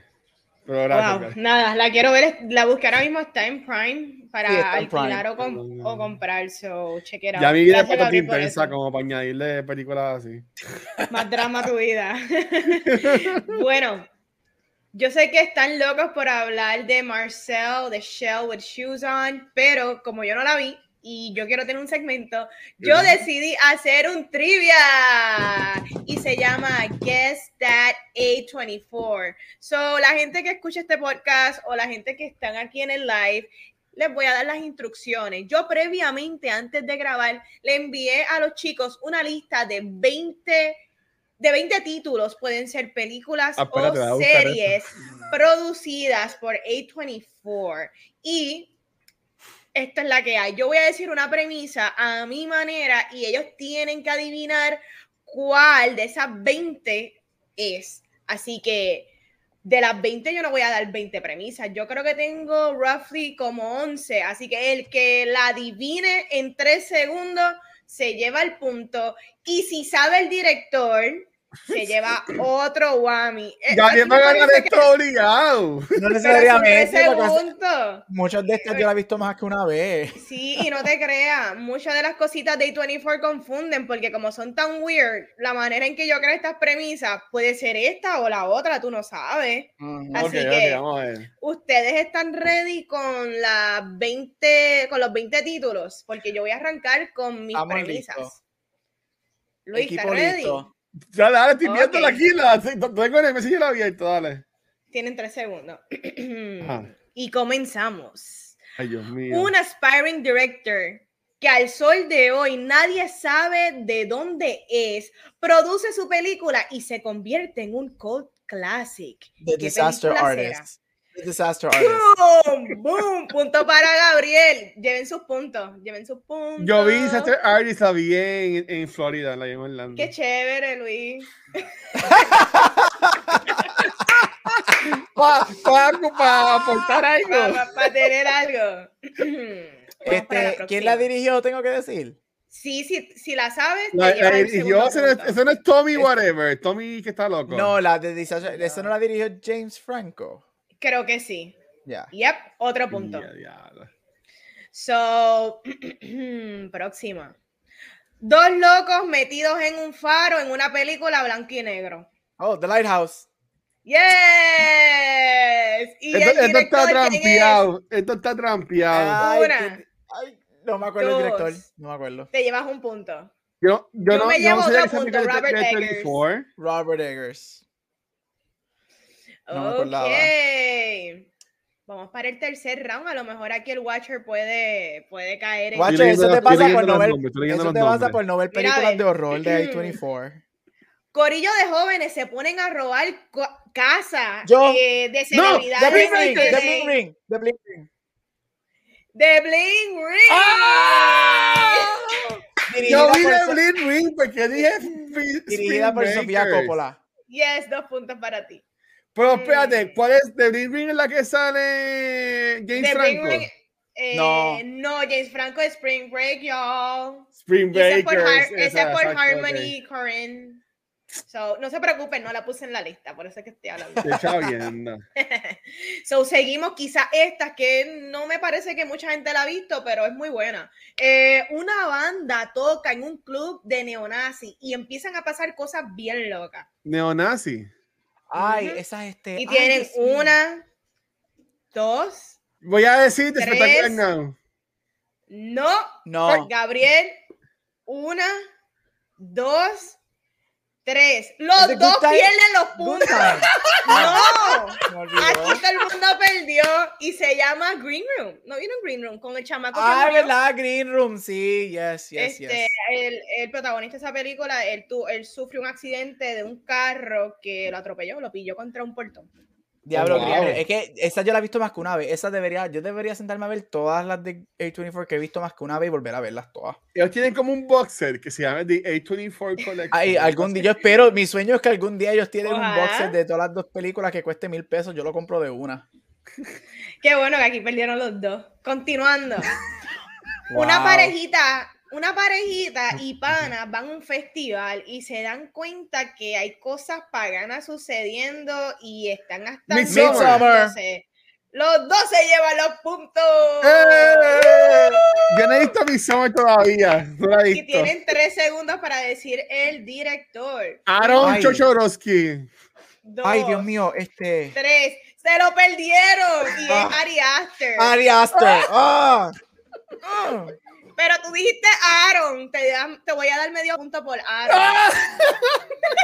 Pero gracias, Wow, gracias. nada, la quiero ver, la busqué ahora mismo, está en Prime para Sí, alquilar Prime. o, com- o comprar, so check it out. Ya mi vida es bastante intensa como para añadirle películas así. Más drama a tu vida. bueno, yo sé que están locos por hablar de Marcel, de Shell with Shoes On, pero como yo no la vi y yo quiero tener un segmento, yo decidí hacer un trivia y se llama Guess That A24. So, la gente que escucha este podcast o la gente que están aquí en el live, les voy a dar las instrucciones. Yo previamente, antes de grabar, le envié a los chicos una lista de 20, de 20 títulos. Pueden ser películas Ah, espérate, o series producidas por A24. Y esta es la que hay. Yo voy a decir una premisa a mi manera y ellos tienen que adivinar cuál de esas 20 es. Así que de las 20 yo no voy a dar 20 premisas. Yo creo que tengo roughly como 11. Así que el que la adivine en 3 segundos se lleva el punto. Y si sabe el director, se lleva otro. Eh, Gabriel aquí va a me ganar que- esto obligado. No necesariamente, muchos de estos yo la he visto más que una vez. Sí, y no te creas, muchas de las cositas de A24 confunden porque como son tan weird, la manera en que yo creo estas premisas puede ser esta o la otra, tú no sabes. Ujú. Así que- ok, vamos a ver. Ustedes están ready con las 20, con los 20 títulos, porque yo voy a arrancar con mis Estamos premisas. Luis, ¿estás ready? listo. Ya, dale, estoy Ok. viéndola aquí. La, tengo el mesillo abierto, dale. Tienen tres segundos. Ajá. y comenzamos. Ay, Dios mío. un aspiring director que al sol de hoy nadie sabe de dónde es, produce su película y se convierte en un cult classic. The ¿Qué Disaster? Artist. Disaster Artist. ¡Boom! ¡Boom! Punto para Gabriel. Lleven sus puntos. Lleven sus puntos. Yo vi Disaster Artist la vi en, en Florida, la en Orlando. Qué chévere, Luis. Para aportar algo. Para tener algo. Este, ¿Quién la dirigió? Tengo que decir. Sí, sí, si la sabes, La, la dirigió, ese, no es- no Tommy Whatever, Tommy que está loco. No, la de Disaster. Eso no la dirigió James Franco. Creo que sí. Ya. Yep, otro punto. So, próxima. Dos locos metidos en un faro en una película blanco y negro. Oh, The Lighthouse. Yes. Y Esto, el esto está trampeado. Esto está trampeado. Ay, No me acuerdo el director. Dos. No me acuerdo. Te llevas un punto. Yo, yo, Yo no, me llevo no sé otro punto, Robert Eggers. 24. Robert Eggers. No me ok. acordaba. Vamos para el tercer round. A lo mejor aquí el Watcher puede, puede caer en. Leyendo eso te pasa por no ver. nombres, Eso te pasa por no ver películas de horror de A24. Corillo de jóvenes se ponen a robar casa Yo- eh, de No, celebridades. The Bling Ring, de- The Bling Ring, The Bling Ring. de Bling Ring. ¡Ah! Yo vi So- Blind Ring porque dije Dirigida por Sofía. Coppola. Yes, dos puntos para ti. Pero espérate, Mm. ¿cuál es? ¿De Blind Ring es la que sale James The Bling Franco? Ring. eh, No. no, James Franco es Spring Break, y'all. Spring Y ese es por, por Harmony Corinne. So, no se preocupen, no la puse en la lista, por eso es que estoy hablando. viendo. so, seguimos quizá esta que no me parece que mucha gente la ha visto, pero es muy buena. Eh, una banda toca en un club de neonazi y empiezan a pasar cosas bien locas. Neonazi. Ay, Ujú. esa es este. Y tienen una, dos, Voy a decir Tres. Spectacular Now. no, No. Gabriel, una, dos, tres. Los ¿Es de dos pierden los puntos. No. Aquí todo el mundo perdió y se llama Green Room. ¿No vieron Green Room? Con el chamaco que Ah. ¿verdad? Green Room, sí, yes, yes, este, yes. El, el protagonista de esa película, él, tu- él sufrió un accidente de un carro que lo atropelló, lo pilló contra un portón. Diablo, wow. Es que esa yo la he visto más que una vez. Esa debería, yo debería sentarme a ver todas las de A24 que he visto más que una vez y volver a verlas todas. Ellos tienen como un boxer que se llama The A24 Collection. Ay, algún día, yo espero, mi sueño es que algún día ellos tienen un boxer de todas las dos películas que cueste mil pesos, yo lo compro de una. Qué bueno que aquí perdieron los dos. Continuando. Una parejita, una parejita y pana van a un festival y se dan cuenta que hay cosas paganas sucediendo y están hasta Midsommar. Los dos se llevan los puntos. ¡Eh! Yo no he visto mi Summer todavía. No la he Y tienen tres segundos para decir el director. Aaron. Chochorowski. Ay, Dios mío, este. Tres. Se lo perdieron. Y es Ah. Ari Aster. Ari Aster. ¡Ah! ¡Ah! Pero tú dijiste Aaron. Te, te voy a dar medio punto por Aaron.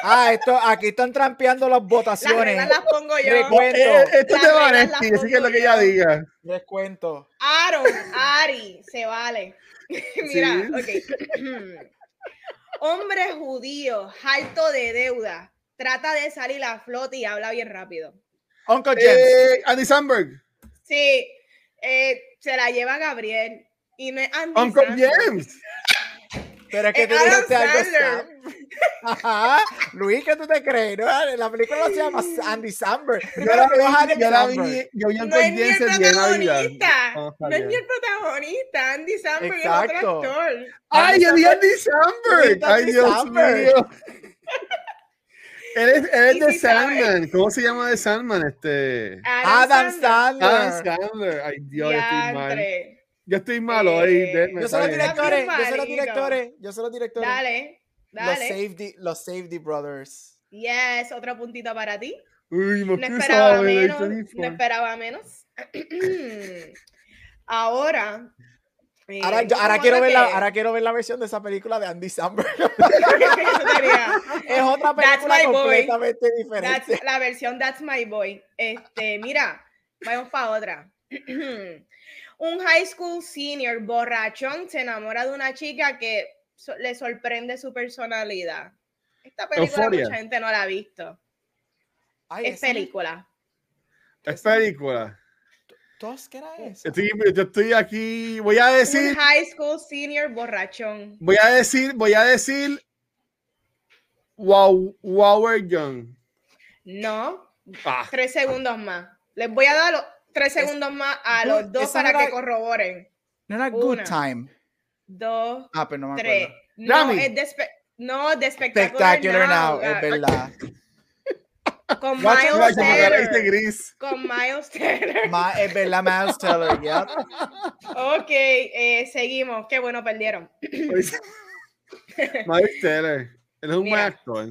Ah, esto, aquí están trampeando las Las votaciones. reglas las pongo yo. Recuerdo. Eh, esto es Las de reglas Vanetti, las así que es lo que ella diga. Les cuento. Aaron, Ari, se vale. Mira, Sí. ok. Hombre judío, alto de deuda, trata de salir a flote y habla bien rápido. Uncle James. Eh, Andy Samberg. Sí, eh, se la lleva Gabriel. Y no es Andy Uncle. James. Pero es que tú dijiste algo. Ajá. Luis, ¿qué tú te crees? No, la película no se llama Andy Samberg. Yo la vi, yo la vi, yo vi No Uncle es ni el protagonista. No es ni el protagonista. Andy Samberg es otro actor. Ay, yo dije Andy Samberg. Ay, Dios mío. Él es, él es de. Sandman. ¿Cómo se llama de Sandman? Este. Adam Sandler. Adam Sandler. Ay, Dios, estoy mal. Yo estoy mal hoy. Eh, déjeme Yo soy los directores. Yo soy los directores. Yo soy los directores. Dale, Los dale. Safety, los Safety Brothers. Yes, otro puntito para ti. Uy, No ¿qué esperaba menos. 24? No esperaba menos. Ahora. eh, Ahora, yo- ahora como quiero ver la, ahora quiero ver la versión de esa película de Andy Samberg. Es otra That's película boy. completamente That's- diferente. la versión That's My Boy. Este, mira, vamos para otra. Un high school senior borrachón se enamora de una chica que so- le sorprende su personalidad. Esta película Euphoria. mucha gente no la ha visto. Ay, Es película. Es película. ¿Tos qué era esa? Estoy, yo estoy aquí. Voy a Un decir. high school senior borrachón. Voy a decir. Voy a decir. Wow, Wower Young. No, Ah, tres segundos más. Les voy a dar tres Es- segundos más a Good- los dos para no que era- corroboren. No era Good Una. Time. Dos, Ah, pero no me tres. acuerdo. No, es de espe- no, de Spectacular, Spectacular Now, ah, es verdad. Con Miles Teller. gris. Con Miles Teller. Ma- es verdad, Miles Teller, yep. Ok, eh, seguimos. Qué bueno, perdieron. Miles Teller. Él es un Mira. buen actor.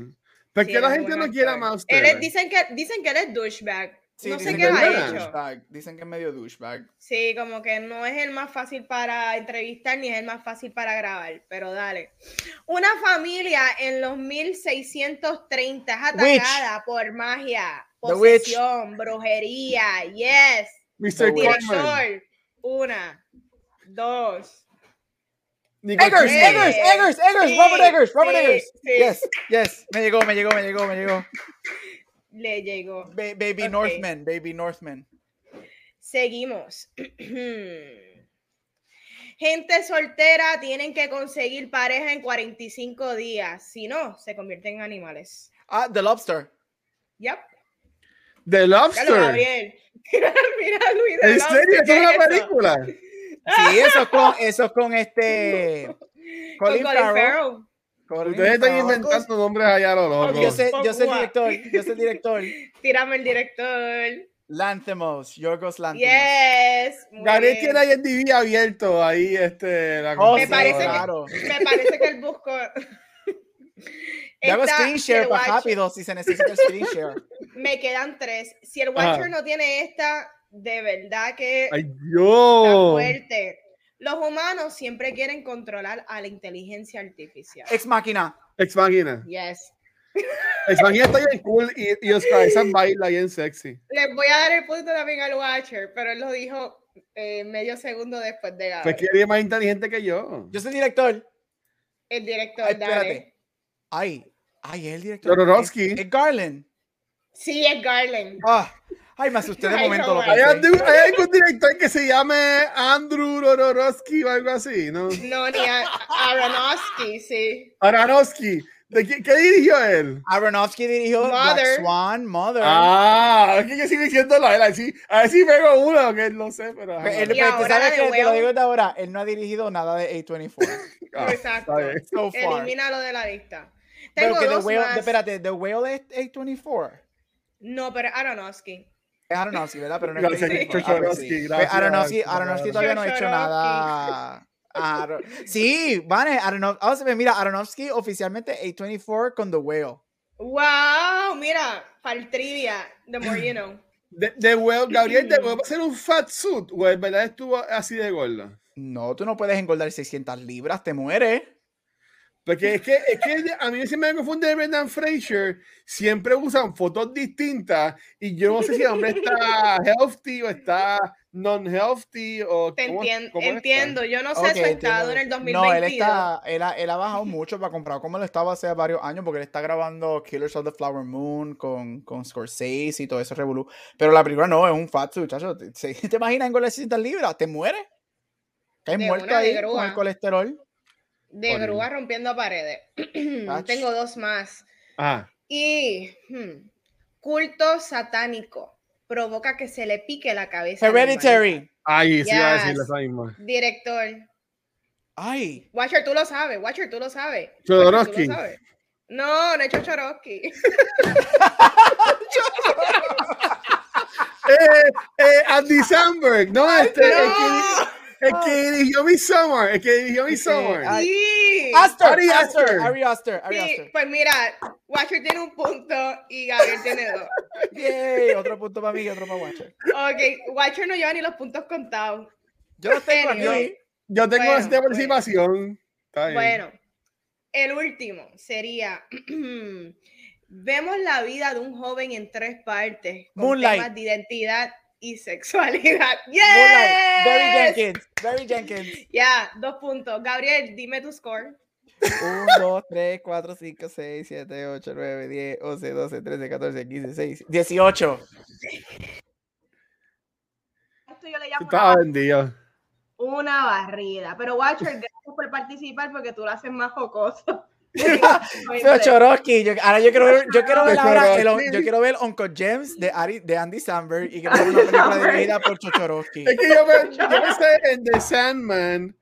¿Por Sí, qué él la es gente no quiere a. Miles Él Teller? es- dicen, que, dicen que él es douchebag. Sí, no sé qué ha hecho. douchebag. Dicen que es medio douchebag. Sí, como que no es el más fácil para entrevistar ni es el más fácil para grabar, pero dale. Una familia en los 1630 es atacada por magia, witch. posesión, brujería, yes. Mr. Witch. Director, una, dos. Eggers, Kidman. Eggers, Eggers, Eggers, Sí, Robert Eggers, Robert sí, Eggers. Yes, yes. Me llegó, me llegó, me llegó, me llegó. Le llegó. Ba- baby Ok. Northman, Baby Northman. Seguimos. Gente soltera tienen que conseguir pareja en 45 días, si no, se convierten en animales. Ah, The Lobster. Yep. The Lobster. Gabriel. Mira, Luis. de ¿En Lobster, serio? ¿Esto ¿qué es una eso? película? Sí, eso es con, eso es con este. Con Colin Colin Farrell. Farrell. Ustedes están inventando nombres allá a lo loco. Yo sé, yo sé el director, yo sé el director. Tírame el director. Lanthimos, Yorgos Lanthimos. Yes. Gabriel tiene ahí el DVD abierto, ahí este, la Oh, Me parece que-. Me parece que él buscó. Yo hago Está screen share para rápido si se necesita el screen share. Me quedan tres. Si el. Watcher no tiene esta, de verdad que Ay, está Dios. fuerte. Los humanos siempre quieren controlar a la inteligencia artificial. Ex máquina. Ex Máquina. Yes. Ex Máquina está bien cool y, y Oscar Isaac baila bien sexy. Les voy a dar el punto también al Watcher, pero él lo dijo eh, medio segundo después de Pues Gabriel. que él es más inteligente que yo. Yo soy el director. El director, Ay, dale. espérate. Ay, ay, el director. Jodorowsky. Es, es Garland. Sí, es Garland. Ah, ay, me asusté de momento. no, lo ay. ¿Hay, hay algún director que se llame Andrew Rororowski o algo así? ¿no? No, ni a Aronofsky, sí. Aronofsky. ¿De qué, qué dirigió él? Aronofsky dirigió Black. Swan, Mother. Ah, es que yo sigo diciéndolo a él. Así, a ver si pego uno, que no sé, pero. Pero él, pero sabes que te lo digo de ahora, él no ha dirigido nada de A24. Ah, Exacto. So far. Elimínalo de la lista. Pero que The Whale, más. espérate, The Whale es A24. No, pero Aronofsky. Es Aronofsky, ¿verdad? Pero no es Gracias, A24. Ah, pues gracias. Aronofsky, Aronofsky todavía no ha hecho nada. Sí, vale, Aronofsky. Vamos a ver, mira, Aronofsky oficialmente A24 con The Whale. Wow, mira, para el trivia, the more you know. De, de huevo, Gabriel, ¿de huevo va a ser un fat suit? ¿O en verdad estuvo así de gordo? No, tú no puedes engordar 600 libras, te mueres. Porque es que, es que a mí siempre me confunde Brendan Fraser. Siempre usan fotos distintas y yo no sé si el hombre está healthy o está non-healthy o. Te cómo- entien- cómo está. entiendo, yo no sé Ok, su estado en el entiendo. 2022. No, él, está, él, ha, él ha bajado mucho para comprar como lo estaba hace varios años, porque él está grabando Killers of the Flower Moon con, con Scorsese y todo eso revolú. Pero la película no, es un fat suit, chacho. ¿Te, se- ¿te imaginas engordar 600 libras? ¿Te mueres? Caes De muerto ahí con el colesterol. De grúa rompiendo paredes. Tengo dos más. Ah, Y hmm, culto satánico provoca que se le pique la cabeza. Hereditary. ay, sí, iba a decir Yes. esa misma. Director. Ay. Watcher, tú lo sabes. Watcher, tú lo sabes. Sabes. No, no es Chochorowski. Eh, eh, Andy Samberg, no, este, ¡No! El que dirigió Midsommar, el que dirigió Midsommar. Ay. Sí. Aster, Ari Aster, Aster. Ari Aster, Ari Sí, Aster. pues mira, Watcher tiene un punto y Gabriel tiene dos. Yay, otro punto para mí y otro para Watcher. Ok, Watcher no lleva ni los puntos contados. Yo los tengo aquí. Yo tengo Bueno, esta participación. Bueno, el último sería. Vemos la vida de un joven en tres partes. Con Moonlight. temas de identidad y sexualidad. Moonlight, Barry ¡Yes! Jenkins, Barry Jenkins. Ya, dos puntos. Gabriel, dime tu score. 1, 2, 3, 4, 5, 6, 7, 8, 9, 10, 11, 12, 13, 14, 15, 16, 18. Esto yo le llamo una, vendido. una barrida. Pero Watcher, gracias por participar porque tú lo haces más jocoso. Pero Chorosky, yo, ahora yo quiero ver, yo quiero ver ahora, el, yo quiero ver Uncle James de, Ari, de Andy Samberg y quiero ver una película dirigida por Chochorowski. Es que yo, me- yo pensé en The Sandman.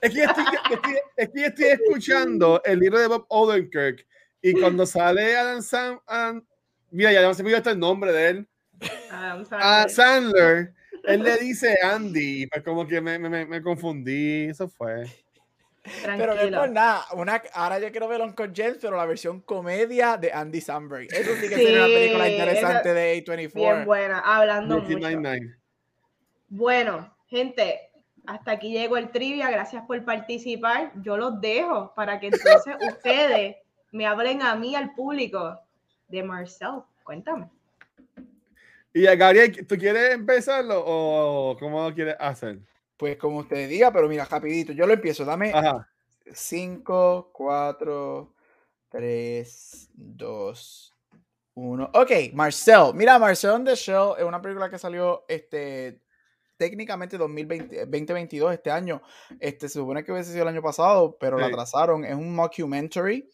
Es que, yo estoy, estoy- es que estoy escuchando el libro de Bob Odenkirk y cuando sale Adam Sam, Adam- mira, ya no se me olvidó hasta el nombre de él, Ah, I'm sorry. a Sandler, él le dice Andy, pues como que me, me, me- me confundí, eso fue. Pero no es por nada. Una, ahora yo quiero ver Uncle James, pero la versión comedia de Andy Samberg. Eso sí que sería una película interesante de A24. Bien buena, hablando mucho. Bueno, gente, hasta aquí llegó el trivia. Gracias por participar. Yo los dejo para que entonces ustedes me hablen a mí, al público, de Marcel. Cuéntame. Y a Gabriel, ¿tú quieres empezarlo o cómo lo quieres hacer? Pues como usted diga, pero mira, rapidito, yo lo empiezo. Dame 5, 4, 3, 2, 1. Ok, Marcel. Mira, Marcel on the Shell es una película que salió este, técnicamente 2020, 2022, este año. Este, se supone que hubiese sido el año pasado, pero la atrasaron. Es un mockumentary.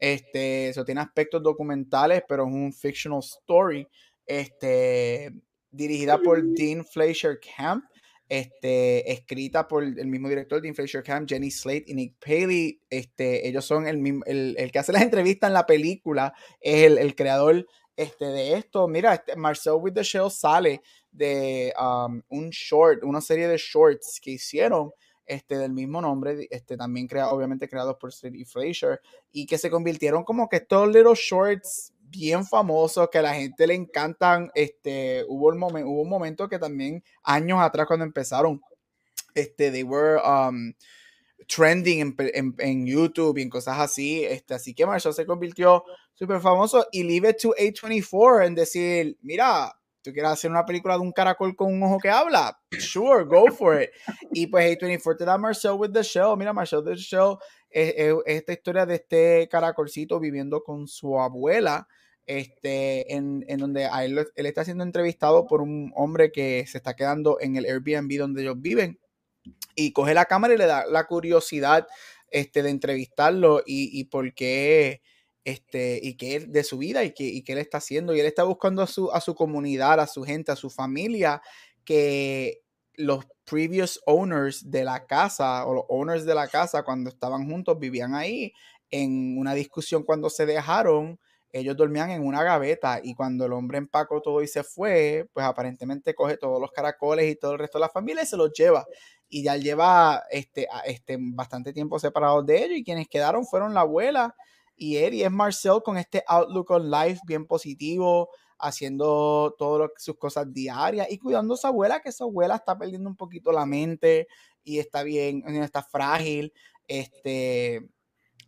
Este, eso tiene aspectos documentales, pero es un fictional story. Este, dirigida por Dean Fleischer Camp. Este, escrita por el mismo director Dean Fleischer Camp, Jenny Slate y Nick Paley. Este, ellos son el, el, el que hace las entrevistas en la película, es el, el creador este, de esto. Mira, este, Marcel with the Shell sale de um, un short, una serie de shorts que hicieron este, del mismo nombre, este, también crea, obviamente creados por City Fraser, y que se convirtieron como que estos little shorts bien famosos que a la gente le encantan. Este, hubo, el momento hubo un momento que también años atrás cuando empezaron, este, they were um, trending en, en, YouTube y en cosas así. Este, así que Marshall se convirtió súper famoso y leave it to A24 en decir, mira, tú quieres hacer una película de un caracol con un ojo que habla, sure, go for it. Y pues A24 te da Marcel with the Shell. Mira, Marcel the Shell es, esta historia de este caracolcito viviendo con su abuela, este, en, en donde él, él, está siendo entrevistado por un hombre que se está quedando en el Airbnb donde ellos viven. Y coge la cámara y le da la curiosidad este, de entrevistarlo y, y por qué este, y que él, de su vida y que, y que él está haciendo. Y él está buscando a su, a su comunidad, a su gente, a su familia, que los previous owners de la casa o los owners de la casa cuando estaban juntos vivían ahí en una discusión cuando se dejaron ellos dormían en una gaveta y cuando el hombre empacó todo y se fue, pues aparentemente coge todos los caracoles y todo el resto de la familia y se los lleva. Y ya lleva este, este, bastante tiempo separados de ellos y quienes quedaron fueron la abuela y él y es Marcel con este outlook on life bien positivo, haciendo todas sus cosas diarias y cuidando a su abuela, que su abuela está perdiendo un poquito la mente y está bien, está frágil. Este,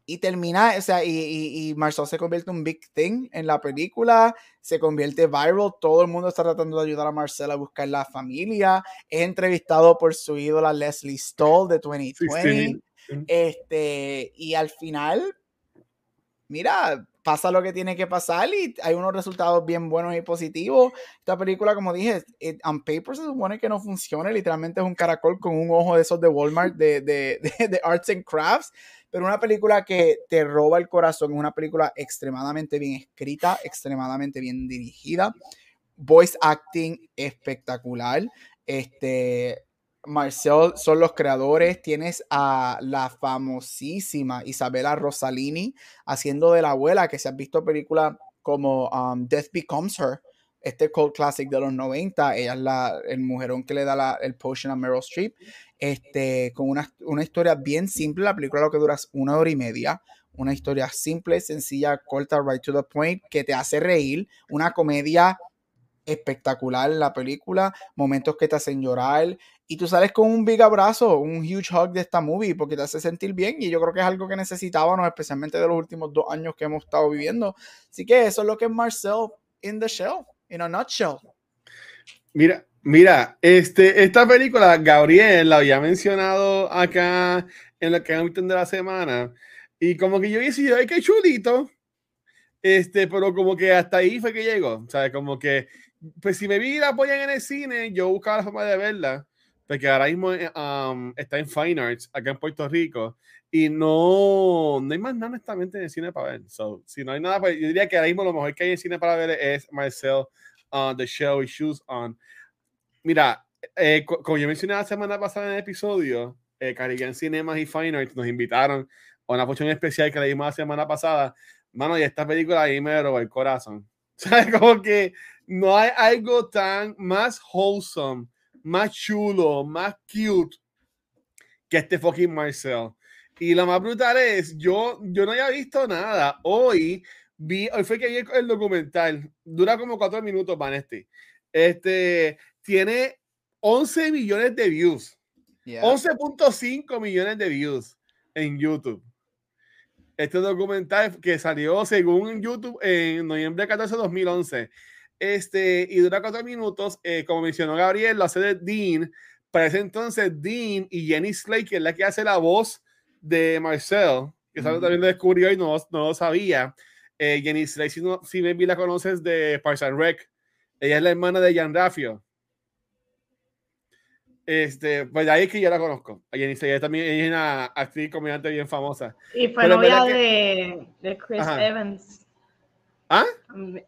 y termina, o sea, y, y, Marcel se convierte en un big thing en la película, se convierte viral, todo el mundo está tratando de ayudar a Marcel a buscar la familia, es entrevistado por su ídola Leslie Stoll de 2020, este, y al final, mira, pasa lo que tiene que pasar y hay unos resultados bien buenos y positivos. Esta película, como dije, on paper se supone que no funciona, literalmente es un caracol con un ojo de esos de Walmart de, de, de, Arts and Crafts, pero una película que te roba el corazón, es una película extremadamente bien escrita, extremadamente bien dirigida, voice acting espectacular, este, Marcel son los creadores. Tienes a la famosísima Isabela Rosalini haciendo de la abuela, que se han visto películas como um, Death Becomes Her, este cult classic de los 90. Ella es la, el mujerón que le da la, el potion a Meryl Streep. Este, con una, una historia bien simple. La película lo que dura es una hora y media. Una historia simple, sencilla, corta, right to the point, que te hace reír. Una comedia espectacular en la película, momentos que te hacen llorar y tú sales con un big abrazo, un huge hug de esta movie porque te hace sentir bien y yo creo que es algo que necesitábamos, especialmente de los últimos dos años que hemos estado viviendo. Así que eso es lo que es Marcel in the shell, in a nutshell. Mira, mira, este, esta película, Gabriel había mencionado acá en la que de la semana y como que yo decía, ay, qué chulito, este, pero como que hasta ahí fue que llegó, o como que pues si me vi la apoyan en el cine, yo buscaba la forma de verla, porque ahora mismo eh, um, está en Fine Arts, acá en Puerto Rico, y no, no hay más nada honestamente en el cine para ver. So, si no hay nada, pues yo diría que ahora mismo lo mejor que hay en cine para ver es Marcel, uh, The Show y Shoes On. Mira, eh, como yo mencioné la semana pasada en el episodio, eh, Caribbean Cinemas y Fine Arts nos invitaron a una función especial que le dimos la semana pasada. Mano, y esta película ahí me robó el corazón. ¿Sabes? Como que no hay algo tan más wholesome, más chulo, más cute que este fucking Marcel. Y lo más brutal es, yo, yo no había visto nada. Hoy vi, hoy fue que vi el documental. Dura como cuatro minutos, Vanesti. Este tiene 11 millones de views. 11.5 millones de views en YouTube. Este documental que salió según YouTube en noviembre 14 de 2011. Este, y dura cuatro minutos. Eh, como mencionó Gabriel, lo hace de Dean. Para ese entonces, Dean y Jenny Slate, que es la que hace la voz de Marcel, que también lo descubrió y no, no lo sabía. Eh, Jenny si, no, si maybe la conoces de Parks and Rec, ella es la hermana de Jan Raffio. Este, pues de ahí es que yo la conozco. Jenny Slate también es una actriz comediante bien famosa. Y fue novia de, de, Chris Evans. ¿Ah?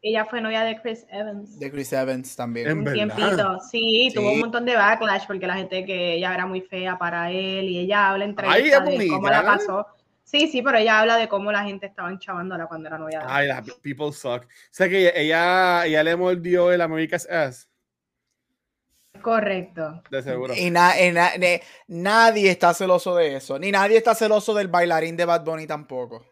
Ella fue novia de Chris Evans. De Chris Evans también. Un tiempito. Sí, tuvo un montón de backlash porque la gente que ella era muy fea para él y ella habla entre ella de cómo la pasó. Sí, sí, pero ella habla de cómo la gente estaba enchavándola cuando era novia. Ay, la people suck. O sea que ella, ella le mordió el America's Ass. Correcto. De seguro. Y, nadie está celoso de eso. Ni nadie está celoso del bailarín de Bad Bunny tampoco.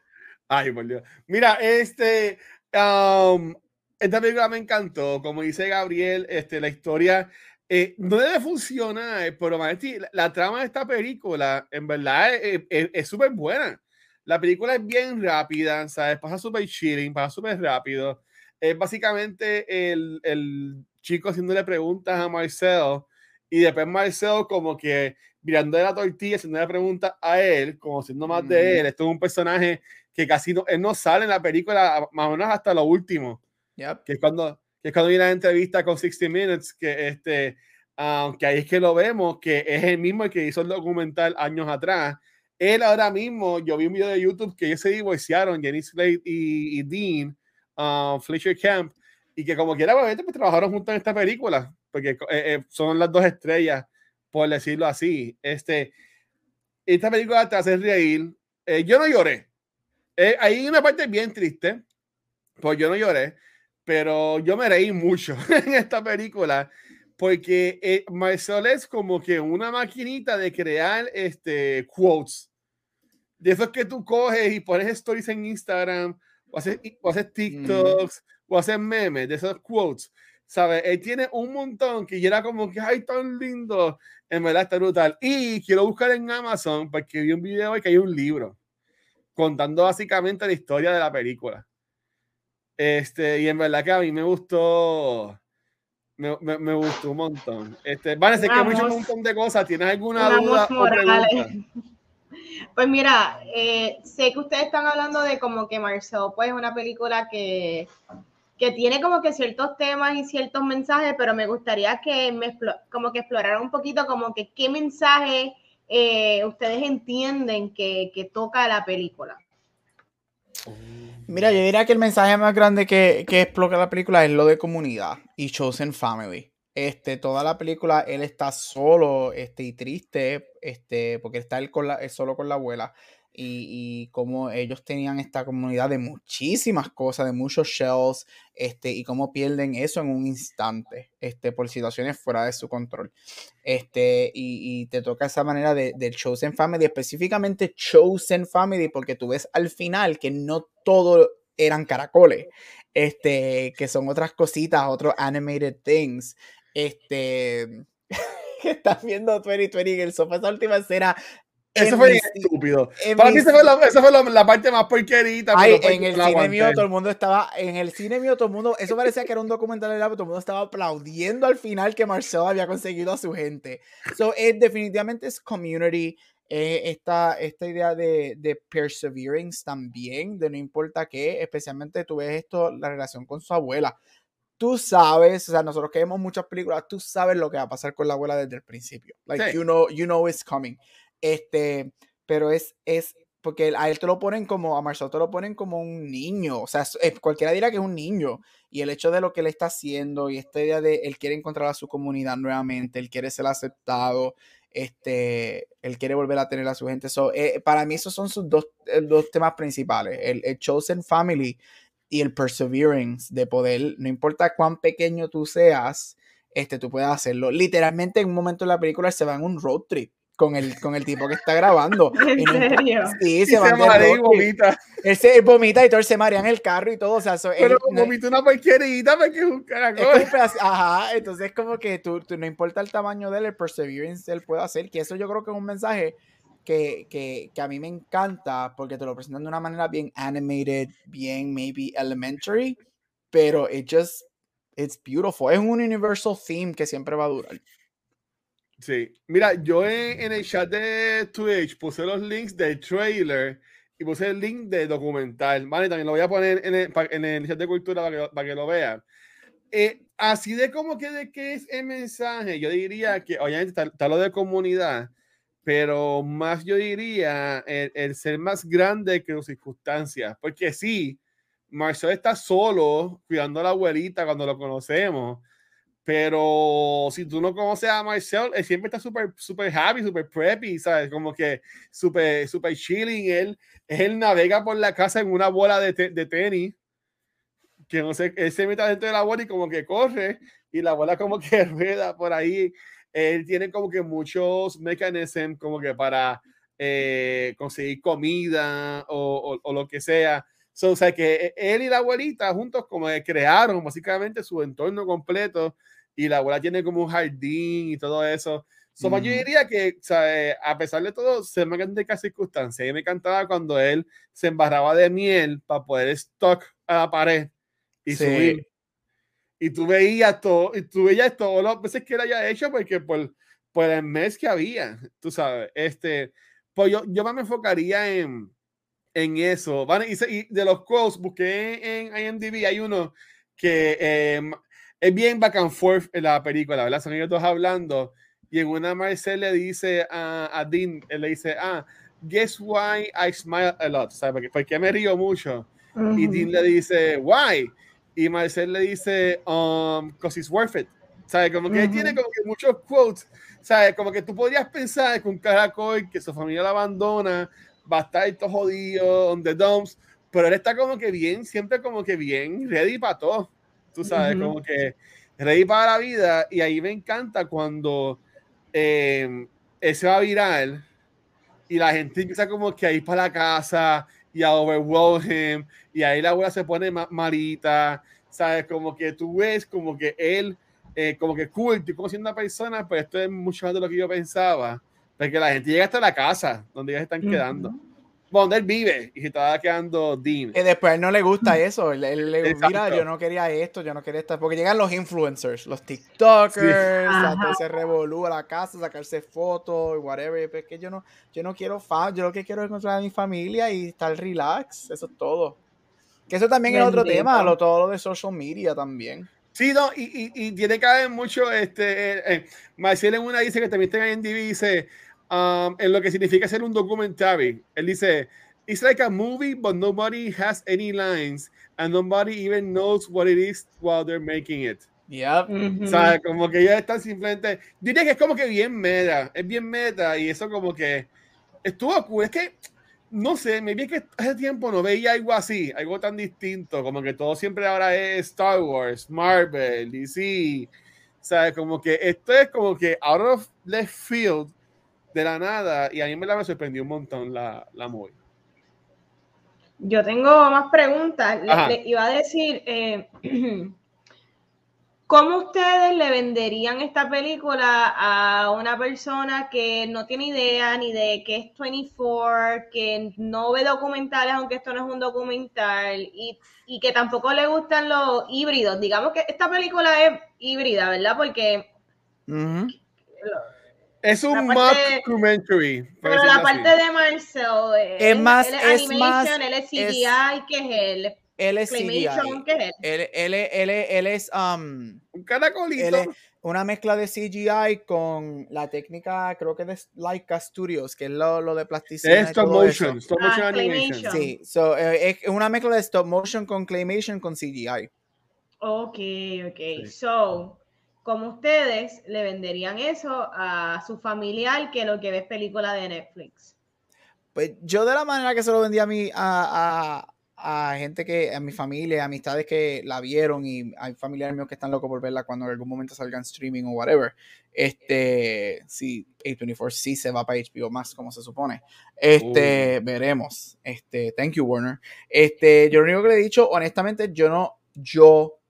Ay, por Dios. Mira, este. Um, esta película me encantó, como dice Gabriel, este, la historia eh, no debe funcionar, pero la, la, trama de esta película en verdad es súper buena. La película es bien rápida, ¿sabes? Pasa súper chilling, pasa súper rápido. Es básicamente el, el, chico haciéndole preguntas a Marcel y después Marcel como que mirando de la tortilla, haciéndole preguntas a él, como siendo más de él. Esto es un personaje que casi no, él no sale en la película, más o menos hasta lo último. Que es cuando, que es cuando viene la entrevista con 60 Minutes, que este, aunque ahí es que lo vemos, que es el mismo que hizo el documental años atrás. Él ahora mismo, yo vi un video de YouTube que ellos se divorciaron, Jenny Slade y, Dean, um, Fletcher Camp, y que como quiera, pues, pues, trabajaron juntos en esta película, porque eh, eh, son las dos estrellas, por decirlo así. Este, esta película te hace reír. Eh, yo no lloré, eh, hay una parte bien triste, pues yo no lloré, pero yo me reí mucho en esta película porque eh, Marcel es como que una maquinita de crear este, quotes. De esos que tú coges y pones stories en Instagram, o haces, o haces TikToks, o haces memes de esos quotes. ¿Sabes? Él tiene un montón que yo era como que, ay, tan lindo. En verdad está brutal. Y quiero buscar en Amazon porque vi un video y que hay un libro contando básicamente la historia de la película. Este, y en verdad que a mí me gustó. Me, me, gustó un montón. Este, vale, sé que he un montón de cosas. ¿Tienes alguna duda o pregunta? Pues mira, eh, sé que ustedes están hablando de como que Marcel, pues es una película que, que tiene como que ciertos temas y ciertos mensajes, pero me gustaría que me como que exploraran un poquito como que qué mensaje eh, ustedes entienden que, toca la película? Mira, yo diría que el mensaje más grande que, que explota la película es lo de comunidad y Chosen Family. Este, toda la película él está solo este, y triste este, porque está él, con la, solo con la abuela y, cómo ellos tenían esta comunidad de muchísimas cosas, de muchos shells, este, y cómo pierden eso en un instante, este, por situaciones fuera de su control. Este, y, y te toca esa manera de, del Chosen Family, específicamente Chosen Family, porque tú ves al final que no todo eran caracoles, este, que son otras cositas, otros animated things, este, estás viendo 2020 en el sofá, esa última escena eso fue estúpido. Para mí esa fue, la, esa fue la, parte más porquerita. Ay, en el cine mío todo el mundo estaba, en el cine mío todo el mundo, eso parecía que era un documental de la, todo el mundo estaba aplaudiendo al final que Marcel había conseguido a su gente. So, es, definitivamente es community, eh, esta, esta idea de, de perseverance también, de no importa qué, especialmente tú ves esto, la relación con su abuela. Tú sabes, o sea, nosotros que vemos muchas películas, tú sabes lo que va a pasar con la abuela desde el principio. Like, you know, you know it's coming. Este, pero es, es porque a él te lo ponen como, a Marcel te lo ponen como un niño, o sea, cualquiera dirá que es un niño, y el hecho de lo que él está haciendo, y esta idea de él quiere encontrar a su comunidad nuevamente, él quiere ser aceptado, este, él quiere volver a tener a su gente, so, eh, para mí esos son sus dos, eh, dos temas principales, el, el, Chosen Family y el Perseverance, de poder, no importa cuán pequeño tú seas, este, tú puedes hacerlo, literalmente en un momento de la película se va en un road trip, con el, con el tipo que está grabando. ¿En serio? Sí, Y se, van marea y vomita. Él se él vomita y todo él se marea en el carro y todo. O sea, eso, él- Pero no- vomita una porquerita porque es un es que caracol. un pedazo- ajá, entonces como que tú, tú- no importa el tamaño de él, el perseverance él puede hacer, que eso yo creo que es un mensaje que, que, que a mí me encanta porque te lo presentan de una manera bien animated, bien maybe elementary, pero it just, it's beautiful. Es un universal theme que siempre va a durar. Sí. Mira, yo en, en el chat de Twitch puse los links del trailer y puse el link del documental. Vale, también lo voy a poner en el, en el chat de cultura para que, lo- para que lo vean. Eh, así de como que de qué es el mensaje, yo diría que obviamente está, está lo de comunidad, pero más yo diría el, el ser más grande que sus circunstancias, porque sí, Marcel está solo cuidando a la abuelita cuando lo conocemos, pero si tú no conoces a Marcel, él siempre está súper super happy, súper preppy, ¿sabes? Como que súper super chilling, él, él navega por la casa en una bola de, te- de tenis, que no sé, él se mete dentro de la bola y como que corre, y la bola como que rueda por ahí, él tiene como que muchos mecanismos como que para eh, conseguir comida o, o- o lo que sea. So, o sea que él y la abuelita juntos como que crearon básicamente su entorno completo y la abuela tiene como un jardín y todo eso. So, más yo diría que, o sea, eh, a pesar de todo, se me de cada circunstancia. A mí me encantaba cuando él se embarraba de miel para poder stock a la pared y Sí. subir. Y tú veías todo, y tú veías todas las veces que él haya hecho, porque por, por el mes que había, tú sabes, este, pues yo, yo más me enfocaría en, en eso, ¿vale? Y, se- y de los quotes, busqué en, IMDb, hay uno que eh, es bien back and forth en la película, ¿verdad? Son ellos dos hablando, y en una Marcel le dice a, a Dean, él le dice, ah, guess why I smile a lot, ¿sabes? Porque, me río mucho. Y Dean le dice, why? Y Marcel le dice, um, because it's worth it. ¿Sabes? Como que él tiene como que muchos quotes. ¿Sabes? Como que tú podrías pensar que un caracol que su familia la abandona va a estar todo jodido, on the dumps, pero él está como que bien, siempre como que bien ready para todo. Tú sabes, Ujú. como que ready para la vida. Y ahí me encanta cuando eh, él se va a virar y la gente empieza como que a ir para la casa y a overwhelm him y ahí la abuela se pone ma- malita, ¿sabes? Como que tú ves como que él, eh, como que cool, estoy conociendo a una persona, pero esto es mucho más de lo que yo pensaba, porque la gente llega hasta la casa donde ellos están quedando, donde él vive y se estaba quedando Dean. Que después a él no le gusta eso. Él, él le mira, yo no quería esto, yo no quería esto. Porque llegan los influencers, los TikTokers, a Ajá. todo ese revolú a la casa, sacarse fotos y whatever. Pero es que yo no, yo no quiero fan, yo lo que quiero es encontrar a mi familia y estar relax. Eso es todo. Que eso también es otro Bendito. tema, lo, todo lo de social media también. Sí, no, y, y, y tiene que haber mucho, este, eh, eh, Marcel en una dice que también está en dice, um, en lo que significa ser un documentary, él dice, it's like a movie, but nobody has any lines, and nobody even knows what it is while they're making it. Yep. Ujú. O sea, como que ya están simplemente, diría que es como que bien meta, es bien meta, y eso como que estuvo cool, es que, no sé, me vi que hace tiempo no veía algo así, algo tan distinto, como que todo siempre ahora es Star Wars, Marvel, DC, o sea, como que esto es como que out of left field de la nada, y a mí me la me sorprendió un montón la, la movie. Yo tengo más preguntas. Le, iba a decir, eh, ¿cómo ustedes le venderían esta película a una persona que no tiene idea ni de qué es 24, que no ve documentales, aunque esto no es un documental, y, y que tampoco le gustan los híbridos? Digamos que esta película es híbrida, ¿verdad? Porque. Es un mockumentary. por pero la así. parte de Marcel, Es él- más- él es animation, más- él es es- CGI, ¿qué es él? Él es CGI. ¿qué es él? Él, él, es- él, es- él es um, Un caracolito. él es una mezcla de CGI con la técnica, creo que de Laika Studios, que es lo, lo de plasticidad. Es stop motion, stop Ah, motion animation. Sí, so, eh, es una mezcla de stop motion con claymation con CGI. Ok, ok. Sí. So, como ustedes le venderían eso a su familiar que lo que ve es película de Netflix. Pues yo de la manera que se lo vendí a mi, a, a, a gente que, a mi familia, amistades que la vieron y hay familiares míos que están locos por verla cuando en algún momento salga en streaming o whatever. Este, si A24 sí se va para HBO Max como se supone. Este, veremos. Este, thank you, Warner. Este, yo lo único que le he dicho, honestamente, yo no, yo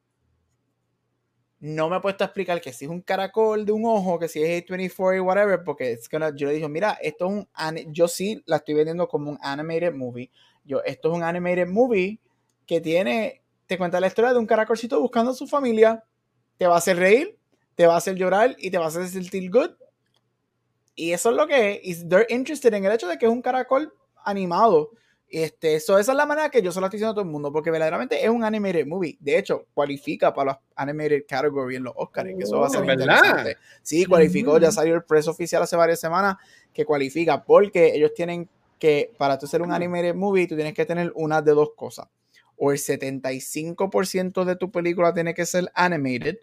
no me he puesto a explicar que si es un caracol de un ojo, que si es A24 y whatever, porque es que yo le dije, mira, esto es un, yo sí la estoy vendiendo como un animated movie. Yo, esto es un animated movie que tiene, te cuenta la historia de un caracolcito buscando a su familia, te va a hacer reír, te va a hacer llorar y te va a hacer sentir good. Y eso es lo que es. Y they're interested en el hecho de que es un caracol animado. Este, eso, esa es la manera que yo se lo estoy diciendo a todo el mundo, porque verdaderamente es un animated movie. De hecho, cualifica para los animated category en los Oscars, que eso va a ser oh, interesante. Sí, cualificó, ya salió el preso oficial hace varias semanas que cualifica, porque ellos tienen que, para tú ser un animated movie, tú tienes que tener una de dos cosas. O el 75% de tu película tiene que ser animated,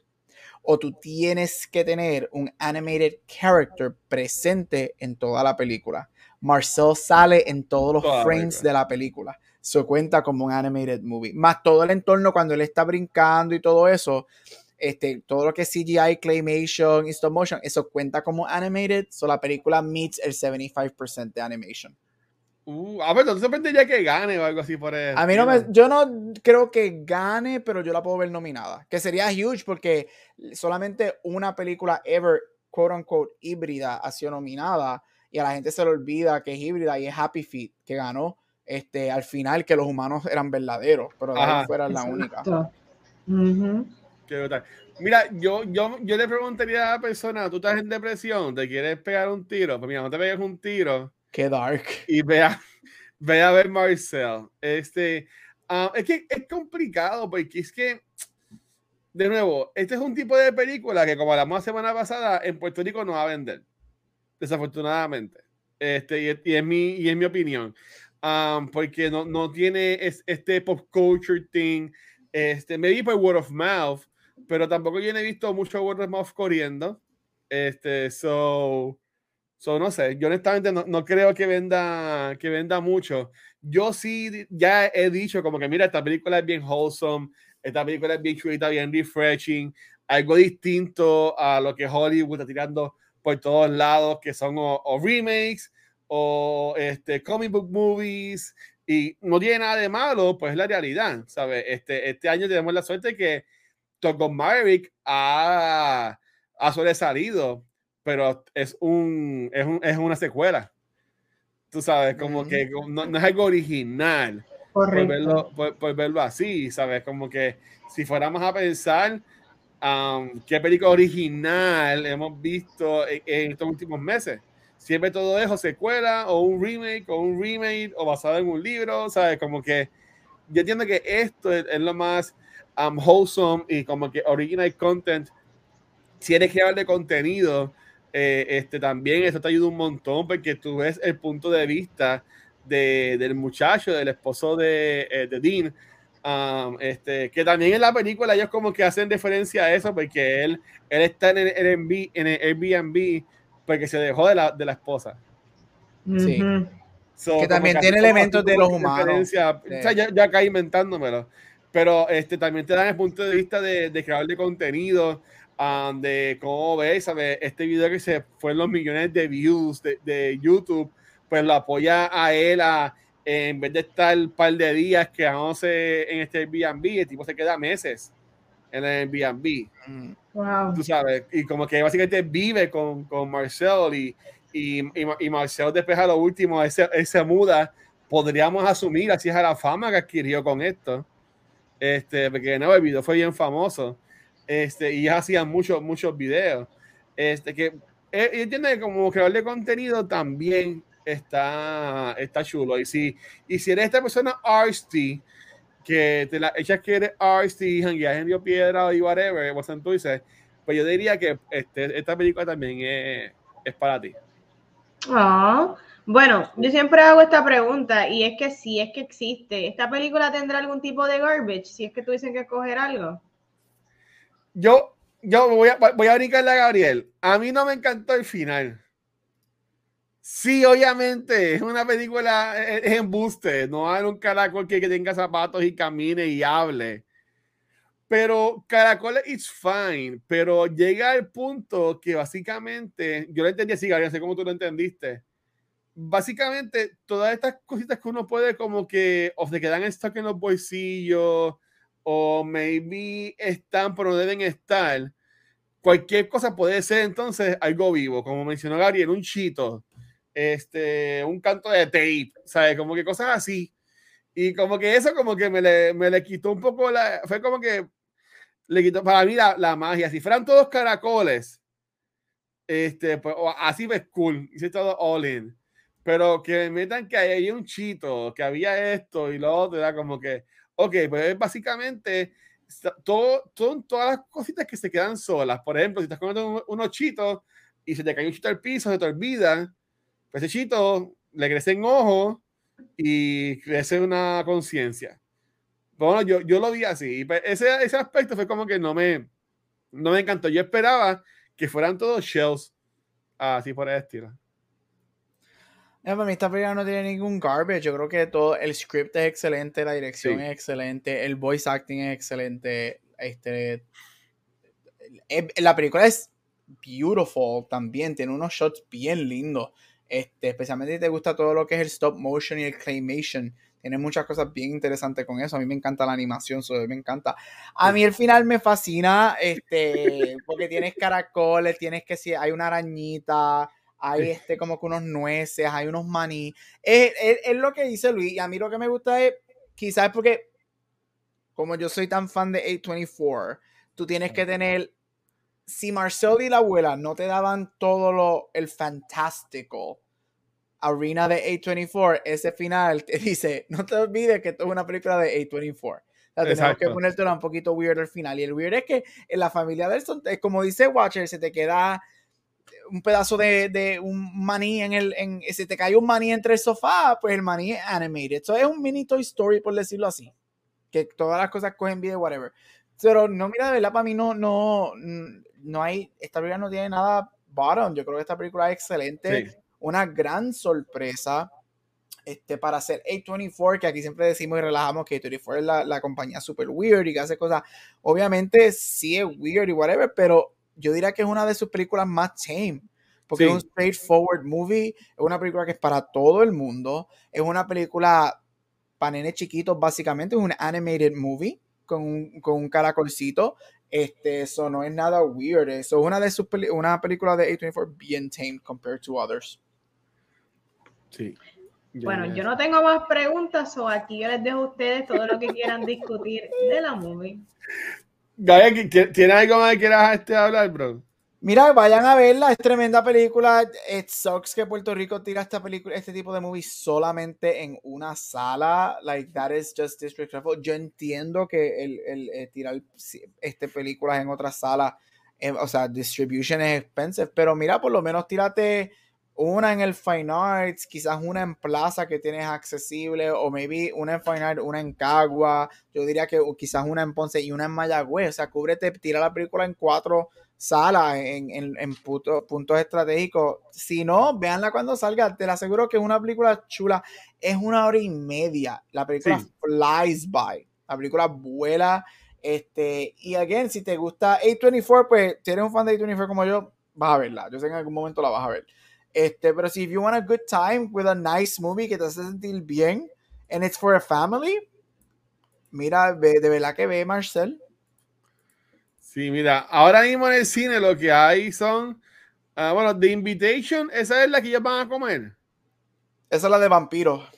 o tú tienes que tener un animated character presente en toda la película. Marcel sale en todos los frames de la película. Se cuenta como un animated movie. Más todo el entorno cuando él está brincando y todo eso, este, todo lo que es CGI, claymation y stop motion, eso cuenta como animated. So la película meets el 75% de animation. Uh, a ver, ¿no ya que gane o algo así por eso? A mí no me, yo no creo que gane, pero yo la puedo ver nominada. Que sería huge porque solamente una película ever, quote unquote, híbrida ha sido nominada y a la gente se le olvida que es híbrida y es Happy Feet que ganó este, al final que los humanos eran verdaderos, pero de ahí fuera la única. Mira, yo, yo, yo le preguntaría a la persona, ¿tú estás en depresión? ¿Te quieres pegar un tiro? Pues mira, no te pegues un tiro Qué dark. Y vea, vea a ver Marcel. Este, ah, es que es complicado porque es que, de nuevo, este es un tipo de película que, como hablamos la semana pasada, en Puerto Rico no va a vender. Desafortunadamente. Este, y, y es, mi, y es mi opinión. Um, porque no, no tiene este pop culture thing. Este, me vi por word of mouth, pero tampoco yo no he visto mucho word of mouth corriendo. Este, so So, no sé, yo honestamente no, no, creo que venda, que venda mucho. Yo sí ya he dicho como que mira, esta película es bien wholesome, esta película es bien chulita, bien refreshing, algo distinto a lo que Hollywood está tirando por todos lados, que son o, remakes o este, comic book movies, y no tiene nada de malo, pues es la realidad, ¿sabes? Este, este año tenemos la suerte que Top Gun Maverick ha, ha sobresalido pero es, un, es, un, es una secuela. Tú sabes, como que no, no, es algo original. Por verlo, por, verlo, así, ¿sabes? Como que si fuéramos a pensar um, qué película original hemos visto en, estos últimos meses. Siempre todo eso, secuela o un remake o un remake o basado en un libro, ¿sabes? Como que yo entiendo que esto es, lo más um, wholesome y como que original content. Tienes que hablar de contenido eh, este, también eso te ayuda un montón porque tú ves el punto de vista de, del muchacho, del esposo de, eh, de Dean, um, este, que también en la película ellos como que hacen referencia a eso porque él, él está en el, Airbnb, en el Airbnb porque se dejó de la, de la esposa. Sí. que también tiene elementos de los humanos. ya, ya acá inventándomelo. Pero este, también te dan el punto de vista de, de creador de contenido, de cómo ves, ¿sabes? Este video que se fue en los millones de views de, de YouTube, pues lo apoya a él a, en vez de estar un par de días quedándose en este Airbnb, el tipo se queda meses en el Airbnb. Wow. Tú sabes, y como que básicamente vive con, con Marcel y, y, y, Marcel después a lo último, ese, ese muda, podríamos asumir así es a la fama que adquirió con esto. Este, porque no, el video fue bien famoso. Este, y hacían muchos, muchos videos. Este, que eh, entiende que como creador de contenido también está, está chulo. Y si, y si eres esta persona artsy, que te la echas que eres artsy, en Dio Piedra y whatever, dices, pues yo diría que este, esta película también es, es para ti. Ah, bueno, yo siempre hago esta pregunta y es que si es que existe, ¿esta película tendrá algún tipo de garbage? Si es que tú dices que escoger algo yo, yo voy a, voy a brincarle a Gabriel. A mí no me encantó el final. Sí, obviamente, es una película, es, es embuste, no hay un caracol que, que tenga zapatos y camine y hable. Pero Caracol it's fine, pero llega al punto que básicamente, yo lo entendí así, Gabriel, no sé cómo tú lo entendiste. Básicamente, todas estas cositas que uno puede como que o se quedan stock en los bolsillos o maybe están pero no deben estar. Cualquier cosa puede ser entonces algo vivo, como mencionó Gabriel, un chito, este, un canto de tape, ¿sabes? Como que cosas así. Y como que eso como que me le, me le quitó un poco la... Fue como que le quitó para mí la, la magia. Si fueran todos caracoles, este, pues así ves cool. Hice todo all in. Pero que me metan que hay un chito, que había esto y lo otro, era como que, ok, pues básicamente todo, son todas las cositas que se quedan solas. Por ejemplo, si estás comiendo unos chitos y se te cae un chito al piso, se te olvida, ese chito le crece en ojo y crece una conciencia. Bueno, yo, yo lo vi así. Pues, ese, ese aspecto fue como que no me, no me encantó. Yo esperaba que fueran todos shells así por el estilo. para mí esta película no tiene ningún garbage. Yo creo que todo el script es excelente, la dirección sí. es excelente, el voice acting es excelente. Este, la película es beautiful también, tiene unos shots bien lindos. Este, especialmente si te gusta todo lo que es el stop motion y el claymation. Tiene muchas cosas bien interesantes con eso. A mí me encanta la animación, so, me encanta. A mí el final me fascina, este, porque tienes caracoles, tienes que si hay una arañita, hay este como que unos nueces, hay unos maní. Es, es, es, lo que dice Luis, y a mí lo que me gusta es, quizás porque, como yo soy tan fan de 824, tú tienes que tener, si Marcel y la abuela no te daban todo lo, el fantástico, Arena de A24, ese final te dice, no te olvides que esto es una película de A24. O sea, tenemos que ponértelo un poquito weird al final. Y el weird es que en la familia del es como dice Watcher, se te queda un pedazo de, de un maní en el, en, se te cae un maní entre el sofá, pues el maní es animated. Eso es un mini Toy Story, por decirlo así. Que todas las cosas cogen video, whatever. Pero no, mira, de verdad, para mí no, no, no hay, esta película no tiene nada bottom. Yo creo que esta película es excelente. Sí una gran sorpresa este, para hacer A24, que aquí siempre decimos y relajamos que A24 es la, la compañía super weird y que hace cosas, obviamente sí es weird y whatever, pero yo diría que es una de sus películas más tame, porque sí. es un straightforward movie, es una película que es para todo el mundo, es una película para nenes chiquitos básicamente, es un animated movie con un, con un caracolcito, este, eso no es nada weird, eso es una de sus una película de A24 bien tame compared to others. Sí. Bueno, yo no tengo más preguntas, o aquí yo les dejo a ustedes todo lo que quieran discutir de la movie. Gaia, ¿tienes algo más que quieras este hablar, bro? Mira, vayan a verla, es tremenda película. It sucks que Puerto Rico tira esta película, este tipo de movie solamente en una sala. Like, that is just disrespectful. Yo entiendo que el, el, el tirar este películas en otras salas, eh, o sea, distribution es expensive, pero mira, por lo menos tírate una en el Fine Arts, quizás una en Plaza que tienes accesible, o maybe una en Fine Arts, una en Cagua, yo diría que quizás una en Ponce y una en Mayagüez, o sea, cúbrete, tira la película en cuatro salas, en, en, en puto, puntos estratégicos, si no, véanla cuando salga, te la aseguro que es una película chula, es una hora y media, la película sí. flies by, la película vuela, este, y again, si te gusta A24, pues, si eres un fan de A24 como yo, vas a verla, yo sé que en algún momento la vas a ver. Este, pero si if you want a good time with a nice movie que te hace sentir bien and it's for a family, mira, de, de verdad que ve Marcel. Sí, mira, ahora mismo en el cine lo que hay son, uh, bueno, The Invitation, esa es la que ellos van a comer. Esa es la de vampiros.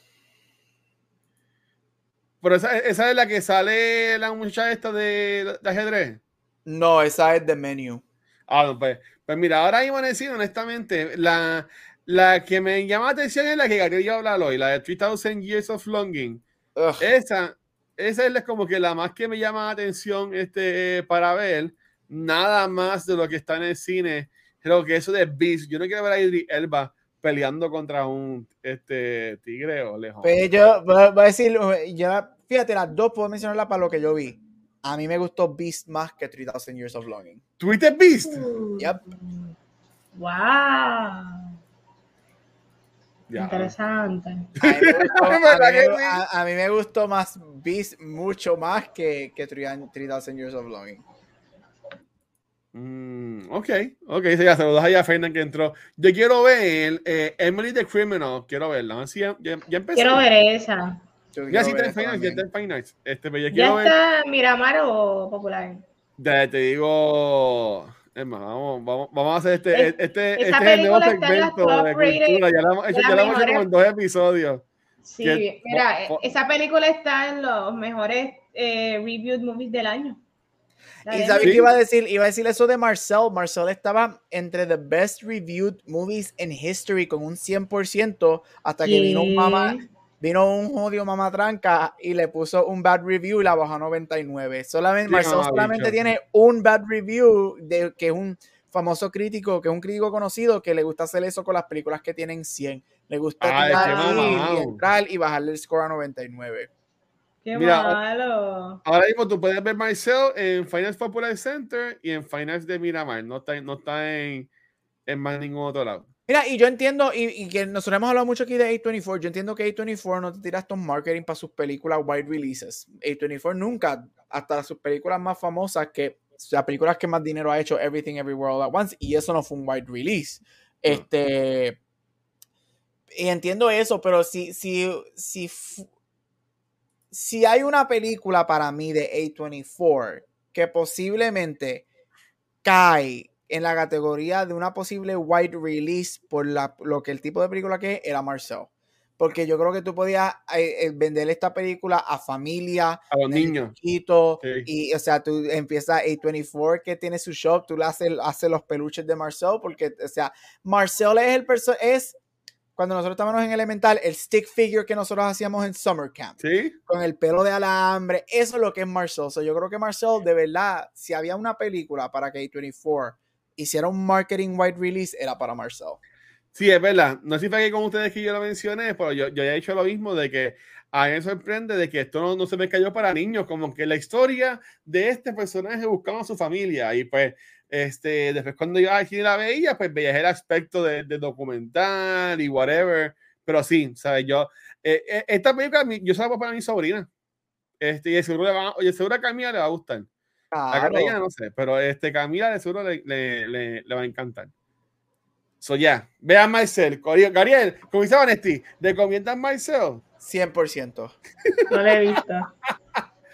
Pero esa, esa, es la que sale la muchacha esta de, de ajedrez. No, esa es The Menu. Ah, pues, pues mira, ahora mismo en el cine, honestamente, la, la que me llama la atención es la que Gabriel iba a hablar hoy, la de 3000 Years of Longing. Ugh. Esa, esa es como que la más que me llama la atención este, para ver. Nada más de lo que está en el cine. Creo que eso de Beast. Yo no quiero ver a Idris Elba peleando contra un este, tigre o lejos. Pues yo voy a decir, yo, fíjate, las dos puedo mencionarlas para lo que yo vi. A mí me gustó Beast más que 3000 Years of Longing. ¿Tuviste Beast? Yep. Wow. Interesante. A mí, me gustó, más Beast mucho más que, que 3000 Years of Longing. Mm, ok, ok, sí, ya saludos a Fernan que entró. Yo quiero ver eh, Emily the Criminal, quiero verla. ya, ya, empecé. Quiero ver esa. Ya sí está en Finals, ya está en Finals. Este, pero ¿Ya está Miramar o Popular? Ya te digo. Es más, vamos, vamos, vamos a hacer este, este, este es el nuevo segmento de cultura. Ya lo hemos hecho como en dos episodios. Sí, mira, esa película está en los mejores eh, reviewed movies del año. Y sabes qué iba a decir, iba a decir eso de Marcel. Marcel estaba entre the best reviewed movies in history con un 100% hasta que vino un mamá, vino un jodido mamatranca y le puso un bad review y la bajó a 99. Solamente, Marcel solamente tiene un bad review de que es un famoso crítico, que es un crítico conocido que le gusta hacer eso con las películas que tienen 100. Le gusta y entrar y bajarle el score a 99. Qué malo. Ahora mismo tú puedes ver Marcel en Finance Popular Center y en Finance de Miramar. No está, no está en, en más ningún otro lado. Mira, y yo entiendo, y, que nosotros hemos hablado mucho aquí de A24, yo entiendo que A24 no te tira estos marketing para sus películas wide releases. A24 nunca, hasta sus películas más famosas, que las películas que más dinero ha hecho, Everything Everywhere All At Once, y eso no fue un wide release. Este, y entiendo eso, pero si, si, si si hay una película para mí de A24 que posiblemente cae en la categoría de una posible white release por lo que el tipo de película que es, era Marcel. Porque yo creo que tú podías eh, eh, vender esta película a familia, a los niños. Y, o sea, tú empiezas A24 que tiene su shop, tú le haces, haces los peluches de Marcel, porque, o sea, Marcel es el personaje, es cuando nosotros estábamos en Elemental, el stick figure que nosotros hacíamos en Summer Camp. Sí. Con el pelo de alambre. Eso es lo que es Marcel. yo creo que Marcel, de verdad, si había una película para que A24 hiciera un marketing wide release, era para Marcel. Sí, es verdad. No sé si fue que con ustedes que yo lo mencioné, pero yo, yo he dicho lo mismo de que a mí me sorprende de que esto no, no, se me cayó para niños, como que la historia de este personaje buscando a su familia. Y pues este, después cuando yo aquí la veía, pues veía el aspecto de, de documental y whatever. Pero sí, ¿sabes? Yo, eh, eh, esta película, yo se la para mi sobrina. Este, y seguro, le va, oye, seguro a Camila le va a gustar. A Camila no sé, pero este, Camila de seguro le, le, le, va a encantar. So, ya, yeah. vean Marcel. Gabriel, como dice Vanesti, ¿recomiendan Marcel? 100%. No le he visto.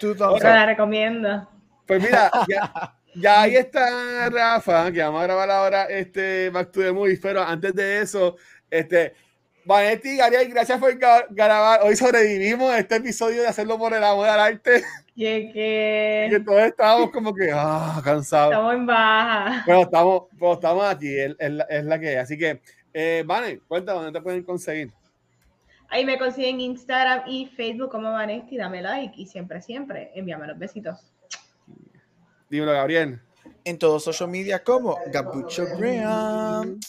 Tú la recomiendo. Pues mira, ya, ya ahí está Rafa, que vamos a grabar ahora este Back to the Movies, pero antes de eso, este, Vanetti, Gariel, gracias por grabar. Hoy sobrevivimos este episodio de hacerlo por el amor al arte. Que, que... todos estábamos como que ah, cansados. Estamos en baja. Pero estamos, pero estamos aquí, es, es, la que es. Así que, eh, Vane, cuéntame dónde te pueden conseguir. Ahí me consiguen Instagram y Facebook como Vanetti. Dame like y siempre, siempre envíame los besitos. Dímelo, Gabriel. En todos social media como Gabucho Graham.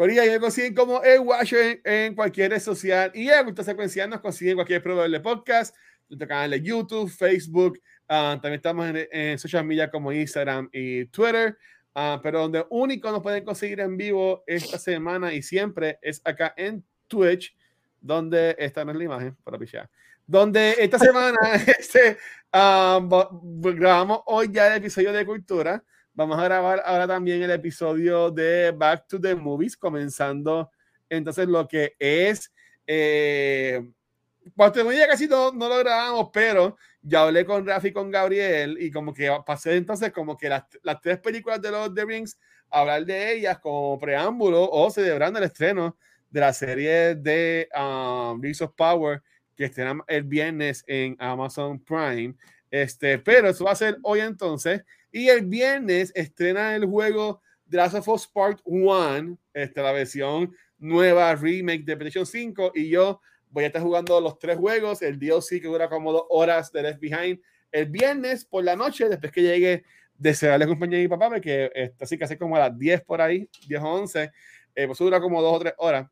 Corilla, y me consiguen como el Watcher en, cualquier red social. Y en esta secuencia nos consiguen cualquier proveedor de podcast, nuestro canal de YouTube, Facebook. Ah, también estamos en, social media como Instagram y Twitter. Ah, pero donde único nos pueden conseguir en vivo esta semana y siempre es acá en Twitch, donde esta no es la imagen para pichar donde esta semana este, um, grabamos hoy ya el episodio de Cultura. Vamos a grabar ahora también el episodio de Back to the Movies, comenzando entonces lo que es... Eh, ya casi no, no, lo grabamos, pero ya hablé con Rafi y con Gabriel y como que pasé entonces como que las, las tres películas de los The Rings, hablar de ellas como preámbulo o celebrando el estreno de la serie de um, Rings of Power que estará el viernes en Amazon Prime. Este, pero eso va a ser hoy entonces. Y el viernes estrena el juego The Last of Us Part 1, este, la versión nueva remake de PlayStation 5. Y yo voy a estar jugando los tres juegos. El DLC que dura como dos horas de Left Behind. El viernes por la noche, después que llegue de cerrarle compañía de mi papá, porque está así casi como a las 10 por ahí, 10 o 11. Eh, pues dura como dos o tres horas.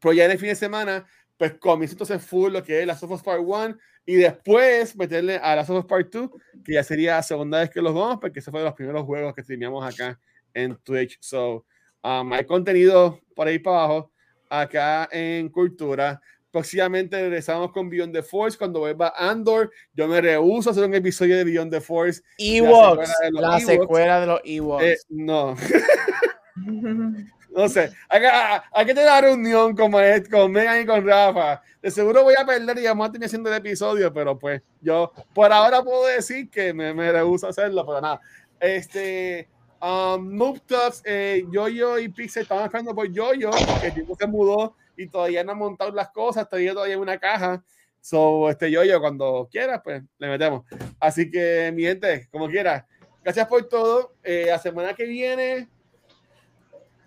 Pero ya en el fin de semana pues comienza entonces full lo que es la Us Part 1 y después meterle a la Us Part 2, que ya sería la segunda vez que los vamos, porque ese fue de los primeros juegos que teníamos acá en Twitch. So, um, hay contenido por ahí para abajo. acá en Cultura. Próximamente regresamos con Beyond the Force cuando vuelva Andor. Yo me rehuso a hacer un episodio de Beyond the Force. Ewoks, la secuela de los Ewoks. Eh, no, no sé. Hay que, hay que tener una reunión con, con Megan y con Rafa. De seguro voy a perder y vamos a terminar haciendo el episodio, pero pues yo por ahora puedo decir que me, me rehuso a hacerlo, pero nada. Este, um, Noob eh, Yo-Yo y Pixel estaban esperando por Yo-Yo, que el tipo se mudó y todavía no han montado las cosas, todavía todavía en una caja. So, este Yo-Yo, cuando quieras, pues le metemos. Así que, mi gente, como quieras, gracias por todo. Eh, la semana que viene,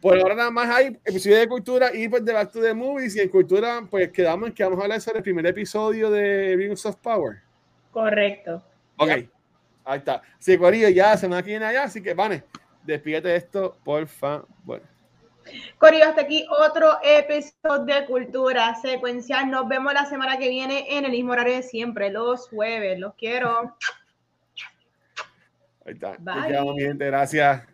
por ahora nada más hay episodio de cultura y pues de Back to the Movies. Y en cultura, pues quedamos que vamos a hablar sobre el primer episodio de Rings of Power. Correcto. Ok, ahí está. Sí, Corillo, ya la semana que viene allá, así que, Vane, despídete de esto, por favor. Corillo, hasta aquí otro episodio de Cultura Secuencial. Nos vemos la semana que viene en el mismo horario de siempre, los jueves. Los quiero. Ahí está. Bye. Quedamos, mi gente, gracias.